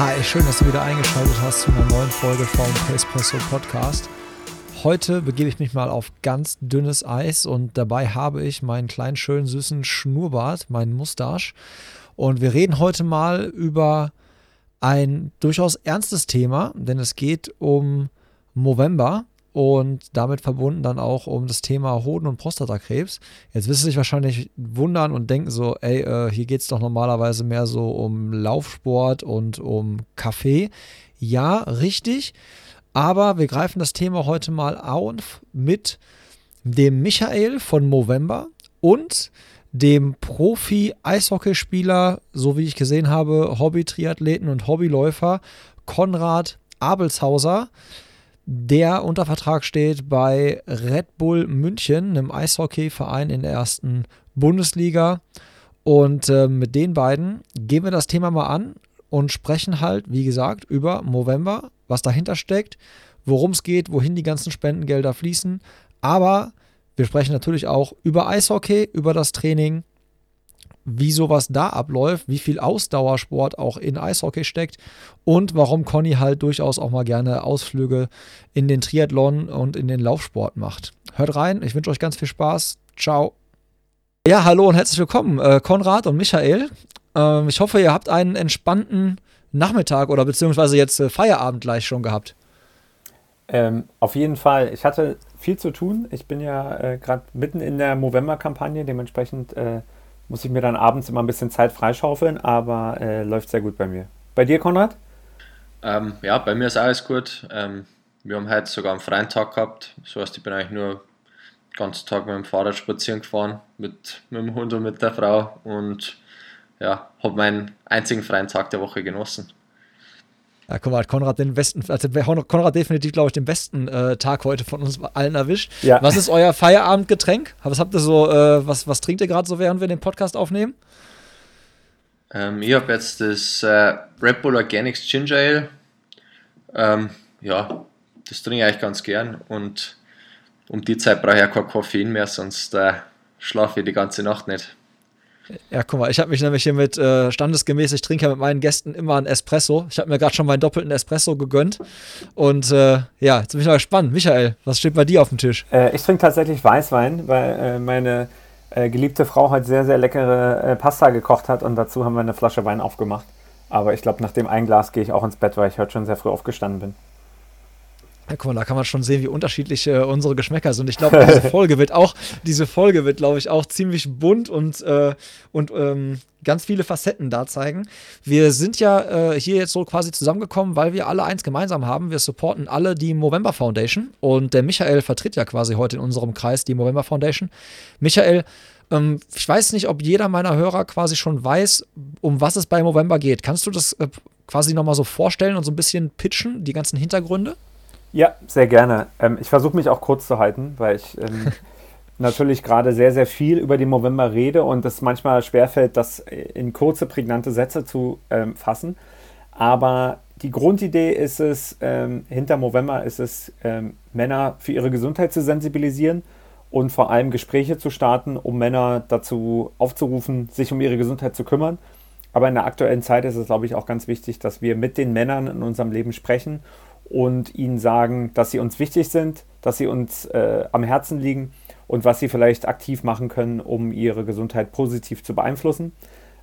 Hi, schön, dass du wieder eingeschaltet hast zu einer neuen Folge vom Pacepresso Podcast. Heute begebe ich mich mal auf ganz dünnes Eis und dabei habe ich meinen kleinen, schönen, süßen Schnurrbart, meinen Mustache. Und wir reden heute mal über ein durchaus ernstes Thema, denn es geht um November und damit verbunden dann auch um das Thema Hoden- und Prostatakrebs. Jetzt wirst du dich wahrscheinlich wundern und denken so, ey, äh, hier geht es doch normalerweise mehr so um Laufsport und um Kaffee. Ja, richtig. Aber wir greifen das Thema heute mal auf mit dem Michael von Movember und dem Profi-Eishockeyspieler, so wie ich gesehen habe, Hobby-Triathleten und Hobbyläufer Konrad Abelshauser der unter Vertrag steht bei Red Bull München, einem Eishockeyverein in der ersten Bundesliga. Und äh, mit den beiden gehen wir das Thema mal an und sprechen halt, wie gesagt, über November, was dahinter steckt, worum es geht, wohin die ganzen Spendengelder fließen. Aber wir sprechen natürlich auch über Eishockey, über das Training, wie sowas da abläuft, wie viel Ausdauersport auch in Eishockey steckt und warum Conny halt durchaus auch mal gerne Ausflüge in den Triathlon und in den Laufsport macht. Hört rein, ich wünsche euch ganz viel Spaß. Ciao. Ja, hallo und herzlich willkommen, äh, Konrad und Michael. Ähm, ich hoffe, ihr habt einen entspannten Nachmittag oder beziehungsweise jetzt äh, Feierabend gleich schon gehabt. Ähm, auf jeden Fall. Ich hatte viel zu tun. Ich bin ja äh, gerade mitten in der Movember-Kampagne, dementsprechend äh, muss ich mir dann abends immer ein bisschen Zeit freischaufeln, aber äh, läuft sehr gut bei mir. Bei dir, Konrad? Ähm, ja, bei mir ist alles gut. Ähm, wir haben heute sogar einen freien Tag gehabt. So heißt, ich bin eigentlich nur den ganzen Tag mit dem Fahrrad spazieren gefahren, mit, mit dem Hund und mit der Frau und ja, habe meinen einzigen freien Tag der Woche genossen. Ja, guck mal, hat Konrad den besten, also Konrad definitiv, glaube ich, den besten äh, Tag heute von uns allen erwischt. Ja. Was ist euer Feierabendgetränk? Was habt ihr so, äh, was, was trinkt ihr gerade so, während wir den Podcast aufnehmen? Ähm, ich habe jetzt das äh, Red Bull Organics Ginger Ale. Ähm, ja, das trinke ich eigentlich ganz gern und um die Zeit brauche ich ja kein Koffein mehr, sonst äh, schlafe ich die ganze Nacht nicht. Ja, guck mal, ich habe mich nämlich hier mit äh, standesgemäß, ich trinke ja mit meinen Gästen immer einen Espresso. Ich habe mir gerade schon meinen doppelten Espresso gegönnt. Und äh, ja, jetzt bin ich mal gespannt. Michael, was steht bei dir auf dem Tisch? Äh, ich trinke tatsächlich Weißwein, weil äh, meine äh, geliebte Frau heute sehr, sehr leckere äh, Pasta gekocht hat und dazu haben wir eine Flasche Wein aufgemacht. Aber ich glaube, nach dem einen Glas gehe ich auch ins Bett, weil ich heute schon sehr früh aufgestanden bin. Ja, guck mal, da kann man schon sehen, wie unterschiedlich äh, unsere Geschmäcker sind. Ich glaube, diese Folge wird auch, diese Folge wird, glaube ich, auch ziemlich bunt und, äh, und ähm, ganz viele Facetten da zeigen. Wir sind ja äh, hier jetzt so quasi zusammengekommen, weil wir alle eins gemeinsam haben. Wir supporten alle die Movember Foundation und der Michael vertritt ja quasi heute in unserem Kreis die Movember Foundation. Michael, ähm, ich weiß nicht, ob jeder meiner Hörer quasi schon weiß, um was es bei Movember geht. Kannst du das äh, quasi nochmal so vorstellen und so ein bisschen pitchen, die ganzen Hintergründe? Ja, sehr gerne. Ähm, ich versuche mich auch kurz zu halten, weil ich ähm, natürlich gerade sehr, sehr viel über die Movember rede und es manchmal schwerfällt, das in kurze, prägnante Sätze zu ähm, fassen. Aber die Grundidee ist es, ähm, hinter Movember ist es, ähm, Männer für ihre Gesundheit zu sensibilisieren und vor allem Gespräche zu starten, um Männer dazu aufzurufen, sich um ihre Gesundheit zu kümmern. Aber in der aktuellen Zeit ist es, glaube ich, auch ganz wichtig, dass wir mit den Männern in unserem Leben sprechen und ihnen sagen, dass sie uns wichtig sind, dass sie uns äh, am Herzen liegen und was sie vielleicht aktiv machen können, um ihre Gesundheit positiv zu beeinflussen.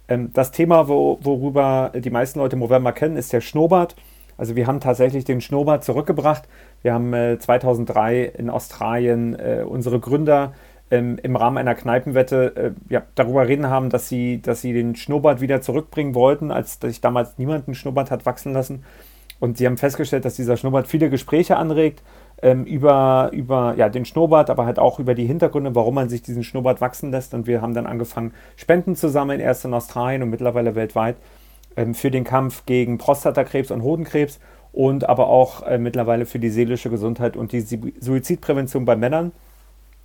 Ähm, das Thema, wo, worüber die meisten Leute Movember kennen, ist der Schnurrbart. Also wir haben tatsächlich den Schnurrbart zurückgebracht. Wir haben äh, 2003 in Australien äh, unsere Gründer ähm, im Rahmen einer Kneipenwette äh, ja, darüber reden haben, dass sie, dass sie den Schnurrbart wieder zurückbringen wollten, als sich damals niemand einen Schnurrbart hat wachsen lassen. Und sie haben festgestellt, dass dieser Schnurrbart viele Gespräche anregt, ähm, über, über ja, den Schnurrbart, aber halt auch über die Hintergründe, warum man sich diesen Schnurrbart wachsen lässt. Und wir haben dann angefangen, Spenden zu sammeln, erst in Australien und mittlerweile weltweit, ähm, für den Kampf gegen Prostatakrebs und Hodenkrebs und aber auch äh, mittlerweile für die seelische Gesundheit und die Suizidprävention bei Männern.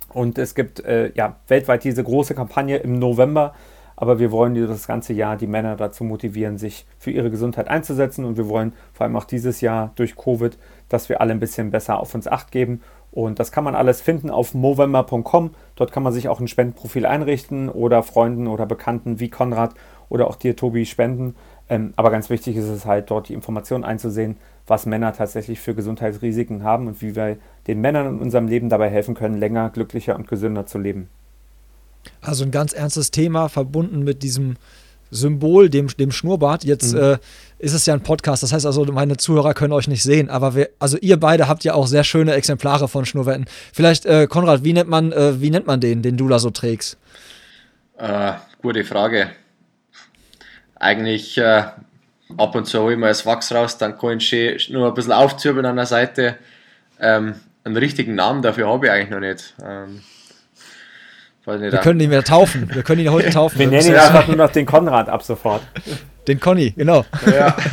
Und es gibt äh, ja weltweit diese große Kampagne im November, aber wir wollen das ganze Jahr die Männer dazu motivieren, sich für ihre Gesundheit einzusetzen und wir wollen vor allem auch dieses Jahr durch Covid, dass wir alle ein bisschen besser auf uns acht geben und das kann man alles finden auf movember.com. Dort kann man sich auch ein Spendenprofil einrichten oder Freunden oder Bekannten wie Konrad oder auch dir, Tobi, spenden. Ähm, aber ganz wichtig ist es halt, dort die Informationen einzusehen, was Männer tatsächlich für Gesundheitsrisiken haben und wie wir den Männern in unserem Leben dabei helfen können, länger, glücklicher und gesünder zu leben. Also ein ganz ernstes Thema, verbunden mit diesem Symbol, dem, dem Schnurrbart. Jetzt mhm. äh, ist es ja ein Podcast, das heißt also, meine Zuhörer können euch nicht sehen, aber wir, also ihr beide habt ja auch sehr schöne Exemplare von Schnurrwetten. Vielleicht, äh, Konrad, wie nennt man, äh, wie nennt man den, den du da so trägst? Äh, gute Frage. Eigentlich äh, ab und zu hole ich mal das Wachs raus, dann kann ich nur ein bisschen aufzürbeln an der Seite. Ähm, einen richtigen Namen dafür habe ich eigentlich noch nicht. Ähm, wir können ihn wieder taufen. Wir können ihn heute taufen. Wir nennen ihn einfach nur noch den Konrad ab sofort. Den Conny, genau. Ja.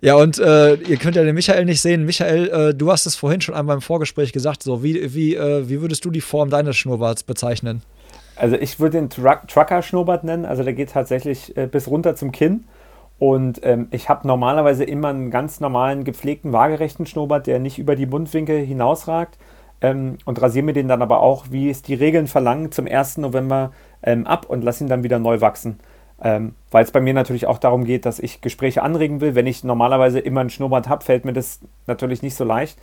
Ja, und äh, ihr könnt ja den Michael nicht sehen. Michael, äh, du hast es vorhin schon einmal im Vorgespräch gesagt. So, wie, wie, äh, wie würdest du die Form deines Schnurrbarts bezeichnen? Also ich würde den Truck Trucker-Schnurrbart nennen. Also der geht tatsächlich äh, bis runter zum Kinn. Und ähm, ich habe normalerweise immer einen ganz normalen, gepflegten, waagerechten Schnurrbart, der nicht über die Mundwinkel hinausragt. Ähm, und rasiere mir den dann aber auch, wie es die Regeln verlangen, zum 1. November ähm, ab und lasse ihn dann wieder neu wachsen. Ähm, Weil es bei mir natürlich auch darum geht, dass ich Gespräche anregen will. Wenn ich normalerweise immer einen Schnurrbart habe, fällt mir das natürlich nicht so leicht.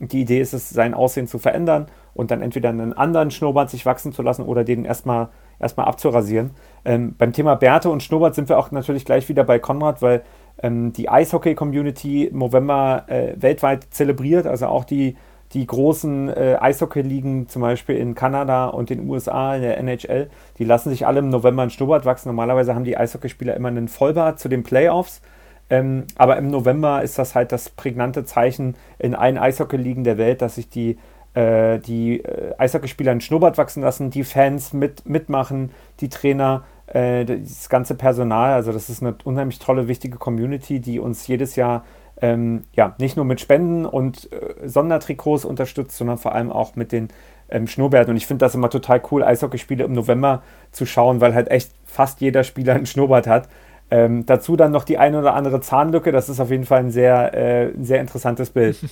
Die Idee ist es, sein Aussehen zu verändern und dann entweder einen anderen Schnurrbart sich wachsen zu lassen oder den erstmal erstmal abzurasieren. Ähm, beim Thema Bärte und Schnurrbart sind wir auch natürlich gleich wieder bei Konrad, weil ähm, die Eishockey-Community November äh, weltweit zelebriert, also auch die, die großen äh, Eishockey-Ligen, zum Beispiel in Kanada und den USA, in der NHL, die lassen sich alle im November einen Schnurrbart wachsen. Normalerweise haben die Eishockeyspieler immer einen Vollbart zu den Playoffs. Ähm, aber im November ist das halt das prägnante Zeichen in allen Eishockey-Ligen der Welt, dass sich die äh, die äh, Eishockeyspieler einen Schnurrbart wachsen lassen, die Fans mit, mitmachen, die Trainer, äh, das ganze Personal. Also das ist eine unheimlich tolle, wichtige Community, die uns jedes Jahr ähm, ja, nicht nur mit Spenden und äh, Sondertrikots unterstützt, sondern vor allem auch mit den ähm, Schnurrbärten. Und ich finde das immer total cool, Eishockeyspiele im November zu schauen, weil halt echt fast jeder Spieler einen Schnurrbart hat. Ähm, dazu dann noch die eine oder andere Zahnlücke. Das ist auf jeden Fall ein sehr, äh, sehr interessantes Bild.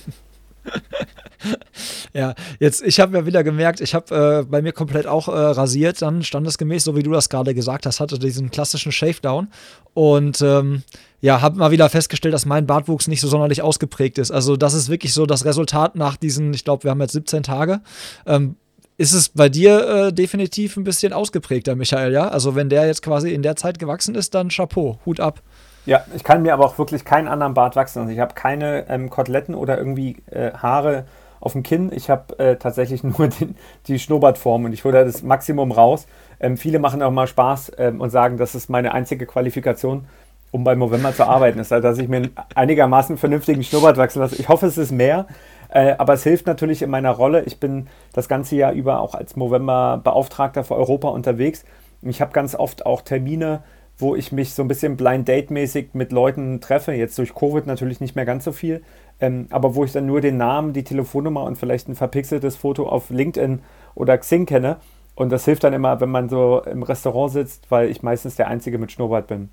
ja, jetzt, ich habe ja wieder gemerkt, ich habe äh, bei mir komplett auch äh, rasiert, dann standesgemäß, so wie du das gerade gesagt hast, hatte diesen klassischen Shavedown und ähm, ja, habe mal wieder festgestellt, dass mein Bartwuchs nicht so sonderlich ausgeprägt ist. Also das ist wirklich so das Resultat nach diesen, ich glaube, wir haben jetzt 17 Tage. Ähm, ist es bei dir äh, definitiv ein bisschen ausgeprägter, Michael, ja? Also wenn der jetzt quasi in der Zeit gewachsen ist, dann Chapeau, Hut ab. Ja, ich kann mir aber auch wirklich keinen anderen Bart wachsen. Also ich habe keine ähm, Koteletten oder irgendwie äh, Haare auf dem Kinn. Ich habe äh, tatsächlich nur den, die Schnurrbartform und ich hole das Maximum raus. Ähm, viele machen auch mal Spaß ähm, und sagen, das ist meine einzige Qualifikation, um bei Movember zu arbeiten. ist, dass ich mir einen einigermaßen vernünftigen Schnurrbart wachsen lasse. Ich hoffe, es ist mehr. Äh, aber es hilft natürlich in meiner Rolle. Ich bin das ganze Jahr über auch als Movember-Beauftragter für Europa unterwegs. Ich habe ganz oft auch Termine wo ich mich so ein bisschen Blind Date-mäßig mit Leuten treffe. Jetzt durch Covid natürlich nicht mehr ganz so viel, ähm, aber wo ich dann nur den Namen, die Telefonnummer und vielleicht ein verpixeltes Foto auf LinkedIn oder Xing kenne. Und das hilft dann immer, wenn man so im Restaurant sitzt, weil ich meistens der Einzige mit Schnurrbart bin.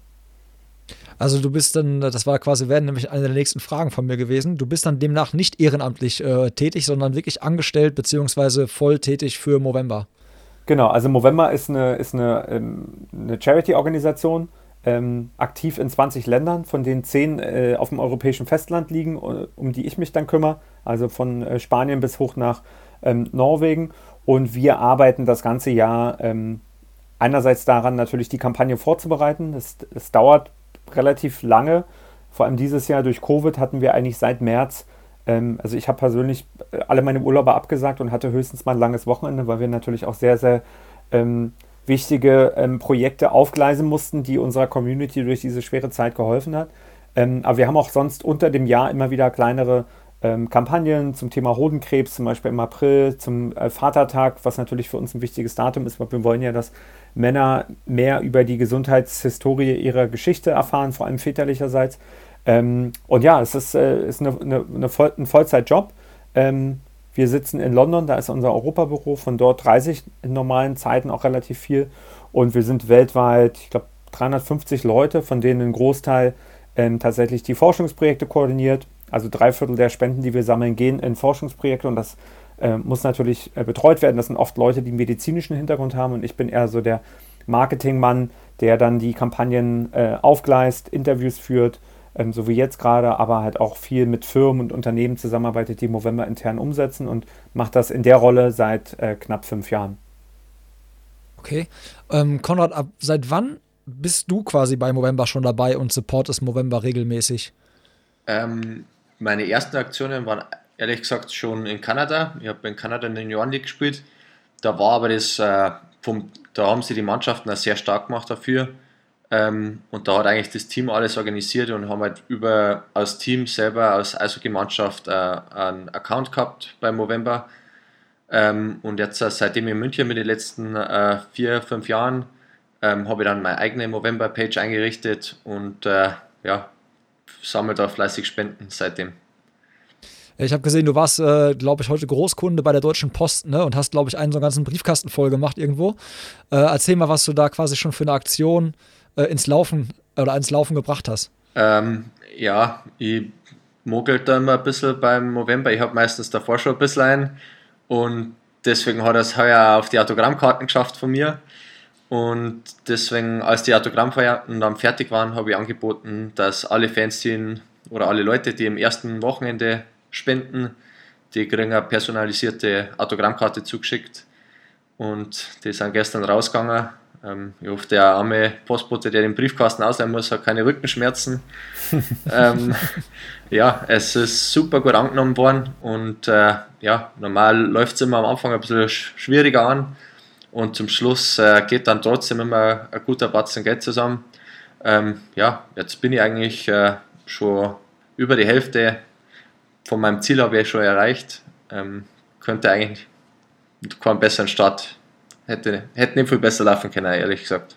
Also du bist dann, das war quasi, werden nämlich eine der nächsten Fragen von mir gewesen. Du bist dann demnach nicht ehrenamtlich äh, tätig, sondern wirklich angestellt bzw. voll tätig für Movember. Genau, also Movember ist eine, ist eine, ähm, eine Charity-Organisation, ähm, aktiv in 20 Ländern, von denen 10 äh, auf dem europäischen Festland liegen, äh, um die ich mich dann kümmere, also von äh, Spanien bis hoch nach ähm, Norwegen. Und wir arbeiten das ganze Jahr ähm, einerseits daran, natürlich die Kampagne vorzubereiten. Es dauert relativ lange. Vor allem dieses Jahr durch Covid hatten wir eigentlich seit März ähm, also ich habe persönlich äh, alle meine Urlaube abgesagt und hatte höchstens mal ein langes Wochenende, weil wir natürlich auch sehr, sehr ähm, wichtige ähm, Projekte aufgleisen mussten, die unserer Community durch diese schwere Zeit geholfen hat. Ähm, aber wir haben auch sonst unter dem Jahr immer wieder kleinere ähm, Kampagnen zum Thema Hodenkrebs, zum Beispiel im April, zum äh, Vatertag, was natürlich für uns ein wichtiges Datum ist, weil wir wollen ja, dass Männer mehr über die Gesundheitshistorie ihrer Geschichte erfahren, vor allem väterlicherseits. Ähm, und ja, es ist, äh, ist eine, eine, eine Voll ein Vollzeitjob. Ähm, wir sitzen in London, da ist unser Europabüro, von dort reise ich in normalen Zeiten auch relativ viel. Und wir sind weltweit, ich glaube, 350 Leute, von denen ein Großteil ähm, tatsächlich die Forschungsprojekte koordiniert. Also drei Viertel der Spenden, die wir sammeln, gehen in Forschungsprojekte und das äh, muss natürlich äh, betreut werden. Das sind oft Leute, die einen medizinischen Hintergrund haben und ich bin eher so der Marketingmann, der dann die Kampagnen äh, aufgleist, Interviews führt, ähm, so wie jetzt gerade, aber halt auch viel mit Firmen und Unternehmen zusammenarbeitet, die Movember intern umsetzen und macht das in der Rolle seit äh, knapp fünf Jahren. Okay. Ähm, Konrad, ab seit wann bist du quasi bei Movember schon dabei und supportest Movember regelmäßig? Ähm, meine ersten Aktionen waren ehrlich gesagt schon in Kanada. Ich habe in Kanada in der Junioren League gespielt. Da war aber das, äh, vom, da haben sie die Mannschaften auch sehr stark gemacht dafür. Ähm, und da hat eigentlich das Team alles organisiert und haben halt über als Team selber, als Eishockey-Mannschaft äh, einen Account gehabt bei Movember. Ähm, und jetzt äh, seitdem in München mit den letzten äh, vier, fünf Jahren ähm, habe ich dann meine eigene Movember-Page eingerichtet und äh, ja, sammle da fleißig Spenden seitdem. Ich habe gesehen, du warst, äh, glaube ich, heute Großkunde bei der Deutschen Post ne? und hast, glaube ich, einen so einen ganzen Briefkasten voll gemacht irgendwo. Äh, erzähl mal, was du da quasi schon für eine Aktion äh, ins Laufen oder ins Laufen gebracht hast. Ähm, ja, ich mogelt da immer ein bisschen beim November. Ich habe meistens davor schon ein bisschen ein und deswegen hat er es heuer auf die Autogrammkarten geschafft von mir. Und deswegen, als die Autogrammfeierten dann fertig waren, habe ich angeboten, dass alle Fans, die oder alle Leute, die im ersten Wochenende spenden. Die kriegen eine personalisierte Autogrammkarte zugeschickt und die sind gestern rausgegangen. Ähm, ich hoffe, der arme Postbote, der den Briefkasten ausleihen muss, hat keine Rückenschmerzen. ähm, ja, es ist super gut angenommen worden und äh, ja, normal läuft es immer am Anfang ein bisschen schwieriger an und zum Schluss äh, geht dann trotzdem immer ein guter Batzen Geld zusammen. Ähm, ja, jetzt bin ich eigentlich äh, schon über die Hälfte von meinem Ziel habe ich schon erreicht. Ähm, könnte eigentlich keinen besseren Start, hätte, hätte nicht viel besser laufen können, ehrlich gesagt.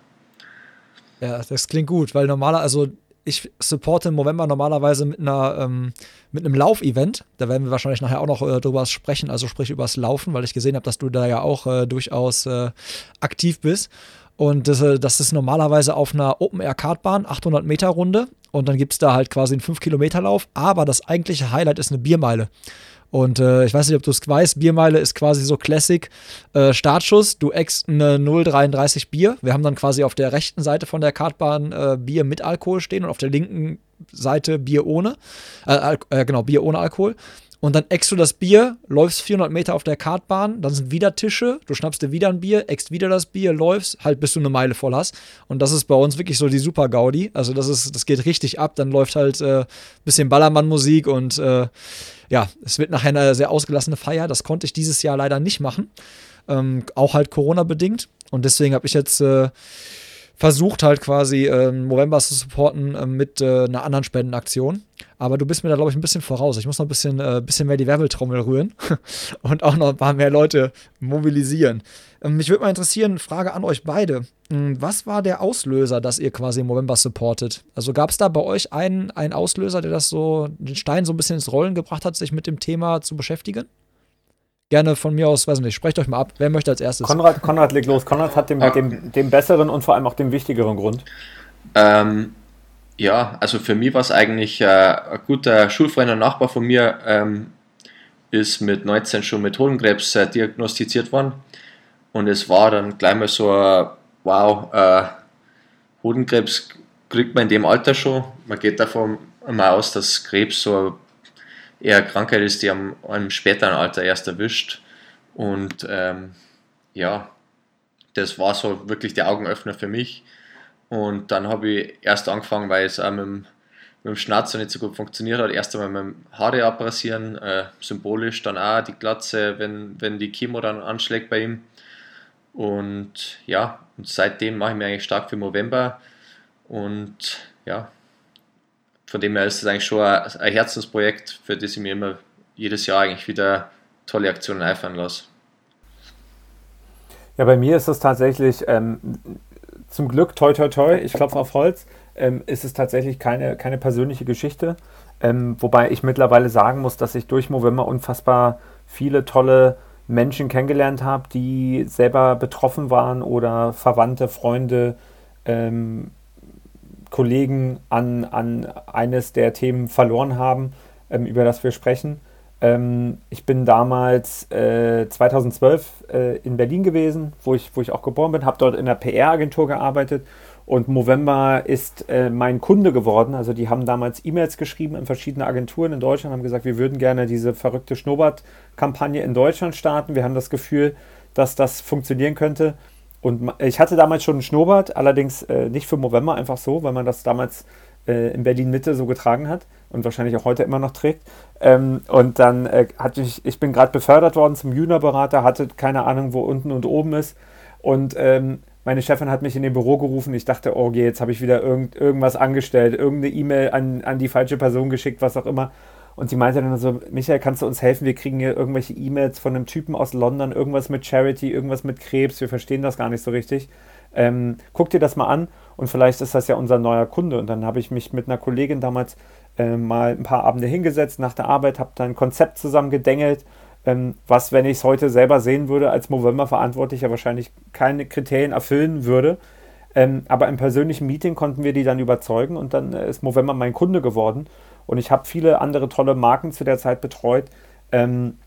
Ja, das klingt gut, weil normaler, also ich supporte im November normalerweise mit einer ähm, mit einem Laufevent. Da werden wir wahrscheinlich nachher auch noch äh, drüber sprechen, also sprich übers Laufen, weil ich gesehen habe, dass du da ja auch äh, durchaus äh, aktiv bist. Und das, äh, das ist normalerweise auf einer Open-Air-Kartbahn, 800 Meter Runde. Und dann gibt es da halt quasi einen 5-Kilometer-Lauf. Aber das eigentliche Highlight ist eine Biermeile. Und äh, ich weiß nicht, ob du es weißt, Biermeile ist quasi so Classic äh, Startschuss. Du eckst eine 0,33 Bier. Wir haben dann quasi auf der rechten Seite von der Kartbahn äh, Bier mit Alkohol stehen und auf der linken Seite Bier ohne. Äh, äh, genau, Bier ohne Alkohol. Und dann eckst du das Bier, läufst 400 Meter auf der Kartbahn, dann sind wieder Tische, du schnappst dir wieder ein Bier, eckst wieder das Bier, läufst, halt bis du eine Meile voll hast. Und das ist bei uns wirklich so die super Gaudi. Also das ist, das geht richtig ab. Dann läuft halt äh, bisschen Ballermann-Musik und äh, ja, es wird nachher eine sehr ausgelassene Feier. Das konnte ich dieses Jahr leider nicht machen. Ähm, auch halt Corona-bedingt. Und deswegen habe ich jetzt äh, versucht halt quasi äh, November zu supporten äh, mit äh, einer anderen Spendenaktion. Aber du bist mir da, glaube ich, ein bisschen voraus. Ich muss noch ein bisschen, äh, bisschen mehr die Werbeltrommel rühren und auch noch ein paar mehr Leute mobilisieren. Ähm, mich würde mal interessieren, Frage an euch beide. Ähm, was war der Auslöser, dass ihr quasi im November supportet? Also gab es da bei euch einen, einen Auslöser, der das so, den Stein so ein bisschen ins Rollen gebracht hat, sich mit dem Thema zu beschäftigen? Gerne von mir aus, weiß nicht, sprecht euch mal ab. Wer möchte als erstes? Konrad, Konrad legt los. Konrad hat den, dem, dem besseren und vor allem auch dem wichtigeren Grund. Ähm, ja, also für mich war es eigentlich äh, ein guter Schulfreund und Nachbar von mir, ähm, ist mit 19 schon mit Hodenkrebs äh, diagnostiziert worden. Und es war dann gleich mal so, ein, wow, äh, Hodenkrebs kriegt man in dem Alter schon. Man geht davon mal aus, dass Krebs so eher Krankheit ist, die am, am späteren Alter erst erwischt. Und ähm, ja, das war so wirklich der Augenöffner für mich. Und dann habe ich erst angefangen, weil es auch mit dem, mit dem Schnauzer nicht so gut funktioniert hat, erst einmal mit dem Haare abrasieren, äh, symbolisch, dann auch die Glatze, wenn, wenn die Chemo dann anschlägt bei ihm. Und ja, und seitdem mache ich mich eigentlich stark für November. Und ja, von dem her ist es eigentlich schon ein, Herzensprojekt, für das ich mich immer jedes Jahr eigentlich wieder tolle Aktionen einfallen lasse. Ja, bei mir ist es tatsächlich ähm, zum Glück, toi, toi, toi, ich klopfe auf Holz, ähm, ist es tatsächlich keine, keine persönliche Geschichte. Ähm, wobei ich mittlerweile sagen muss, dass ich durch Movember unfassbar viele tolle Menschen kennengelernt habe, die selber betroffen waren oder Verwandte, Freunde, ähm, Kollegen an, an eines der Themen verloren haben, ähm, über das wir sprechen. Ähm, ich bin damals äh, 2012 äh, in Berlin gewesen, wo ich, wo ich auch geboren bin, habe dort in der PR-Agentur gearbeitet und Movember ist äh, mein Kunde geworden. Also die haben damals E-Mails geschrieben in verschiedene Agenturen in Deutschland, haben gesagt, wir würden gerne diese verrückte Schnurrbart-Kampagne in Deutschland starten. Wir haben das Gefühl, dass das funktionieren könnte. Und ich hatte damals schon einen Schnurrbart, allerdings äh, nicht für Movember, einfach so, weil man das damals äh, in Berlin Mitte so getragen hat und wahrscheinlich auch heute immer noch trägt. Ähm, und dann äh, hatte ich, ich bin gerade befördert worden zum Junior-Berater, hatte keine Ahnung, wo unten und oben ist. Und ähm, meine Chefin hat mich in dem Büro gerufen. Ich dachte, oh je, jetzt habe ich wieder irgend, irgendwas angestellt, irgendeine E-Mail an, an die falsche Person geschickt, was auch immer. Und sie meinte dann so, Michael, kannst du uns helfen? Wir kriegen hier irgendwelche E-Mails von einem Typen aus London, irgendwas mit Charity, irgendwas mit Krebs. Wir verstehen das gar nicht so richtig. Ähm, guck dir das mal an und vielleicht ist das ja unser neuer Kunde. Und dann habe ich mich mit einer Kollegin damals äh, mal ein paar Abende hingesetzt nach der Arbeit, habe da ein Konzept zusammen gedengelt, ähm, was, wenn ich es heute selber sehen würde, als Movember-Verantwortlicher wahrscheinlich keine Kriterien erfüllen würde. Ähm, aber im persönlichen Meeting konnten wir die dann überzeugen und dann äh, ist Movember mein Kunde geworden. Und ich habe viele andere tolle Marken zu der Zeit betreut. Ähm,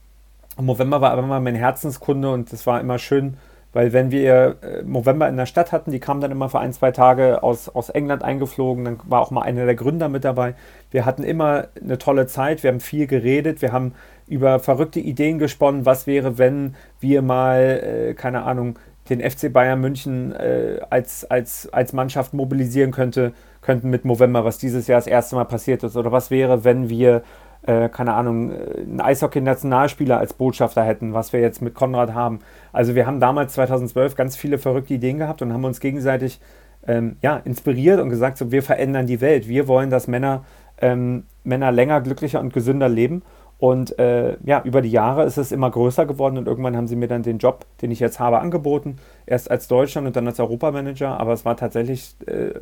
Movember war aber immer mein Herzenskunde und es war immer schön, weil wenn wir äh, November in der Stadt hatten, die kamen dann immer für ein, zwei Tage aus, aus England eingeflogen, dann war auch mal einer der Gründer mit dabei. Wir hatten immer eine tolle Zeit, wir haben viel geredet, wir haben über verrückte Ideen gesponnen, was wäre, wenn wir mal, äh, keine Ahnung, den FC Bayern München äh, als, als, als Mannschaft mobilisieren könnte, könnten mit November, was dieses Jahr das erste Mal passiert ist. Oder was wäre, wenn wir äh, keine Ahnung, äh, einen Eishockey-Nationalspieler als Botschafter hätten, was wir jetzt mit Konrad haben. Also wir haben damals 2012 ganz viele verrückte Ideen gehabt und haben uns gegenseitig ähm, ja, inspiriert und gesagt, so, wir verändern die Welt. Wir wollen, dass Männer, ähm, Männer länger, glücklicher und gesünder leben. Und äh, ja, über die Jahre ist es immer größer geworden und irgendwann haben sie mir dann den Job, den ich jetzt habe, angeboten. Erst als Deutschland und dann als Europamanager. Aber es war tatsächlich äh,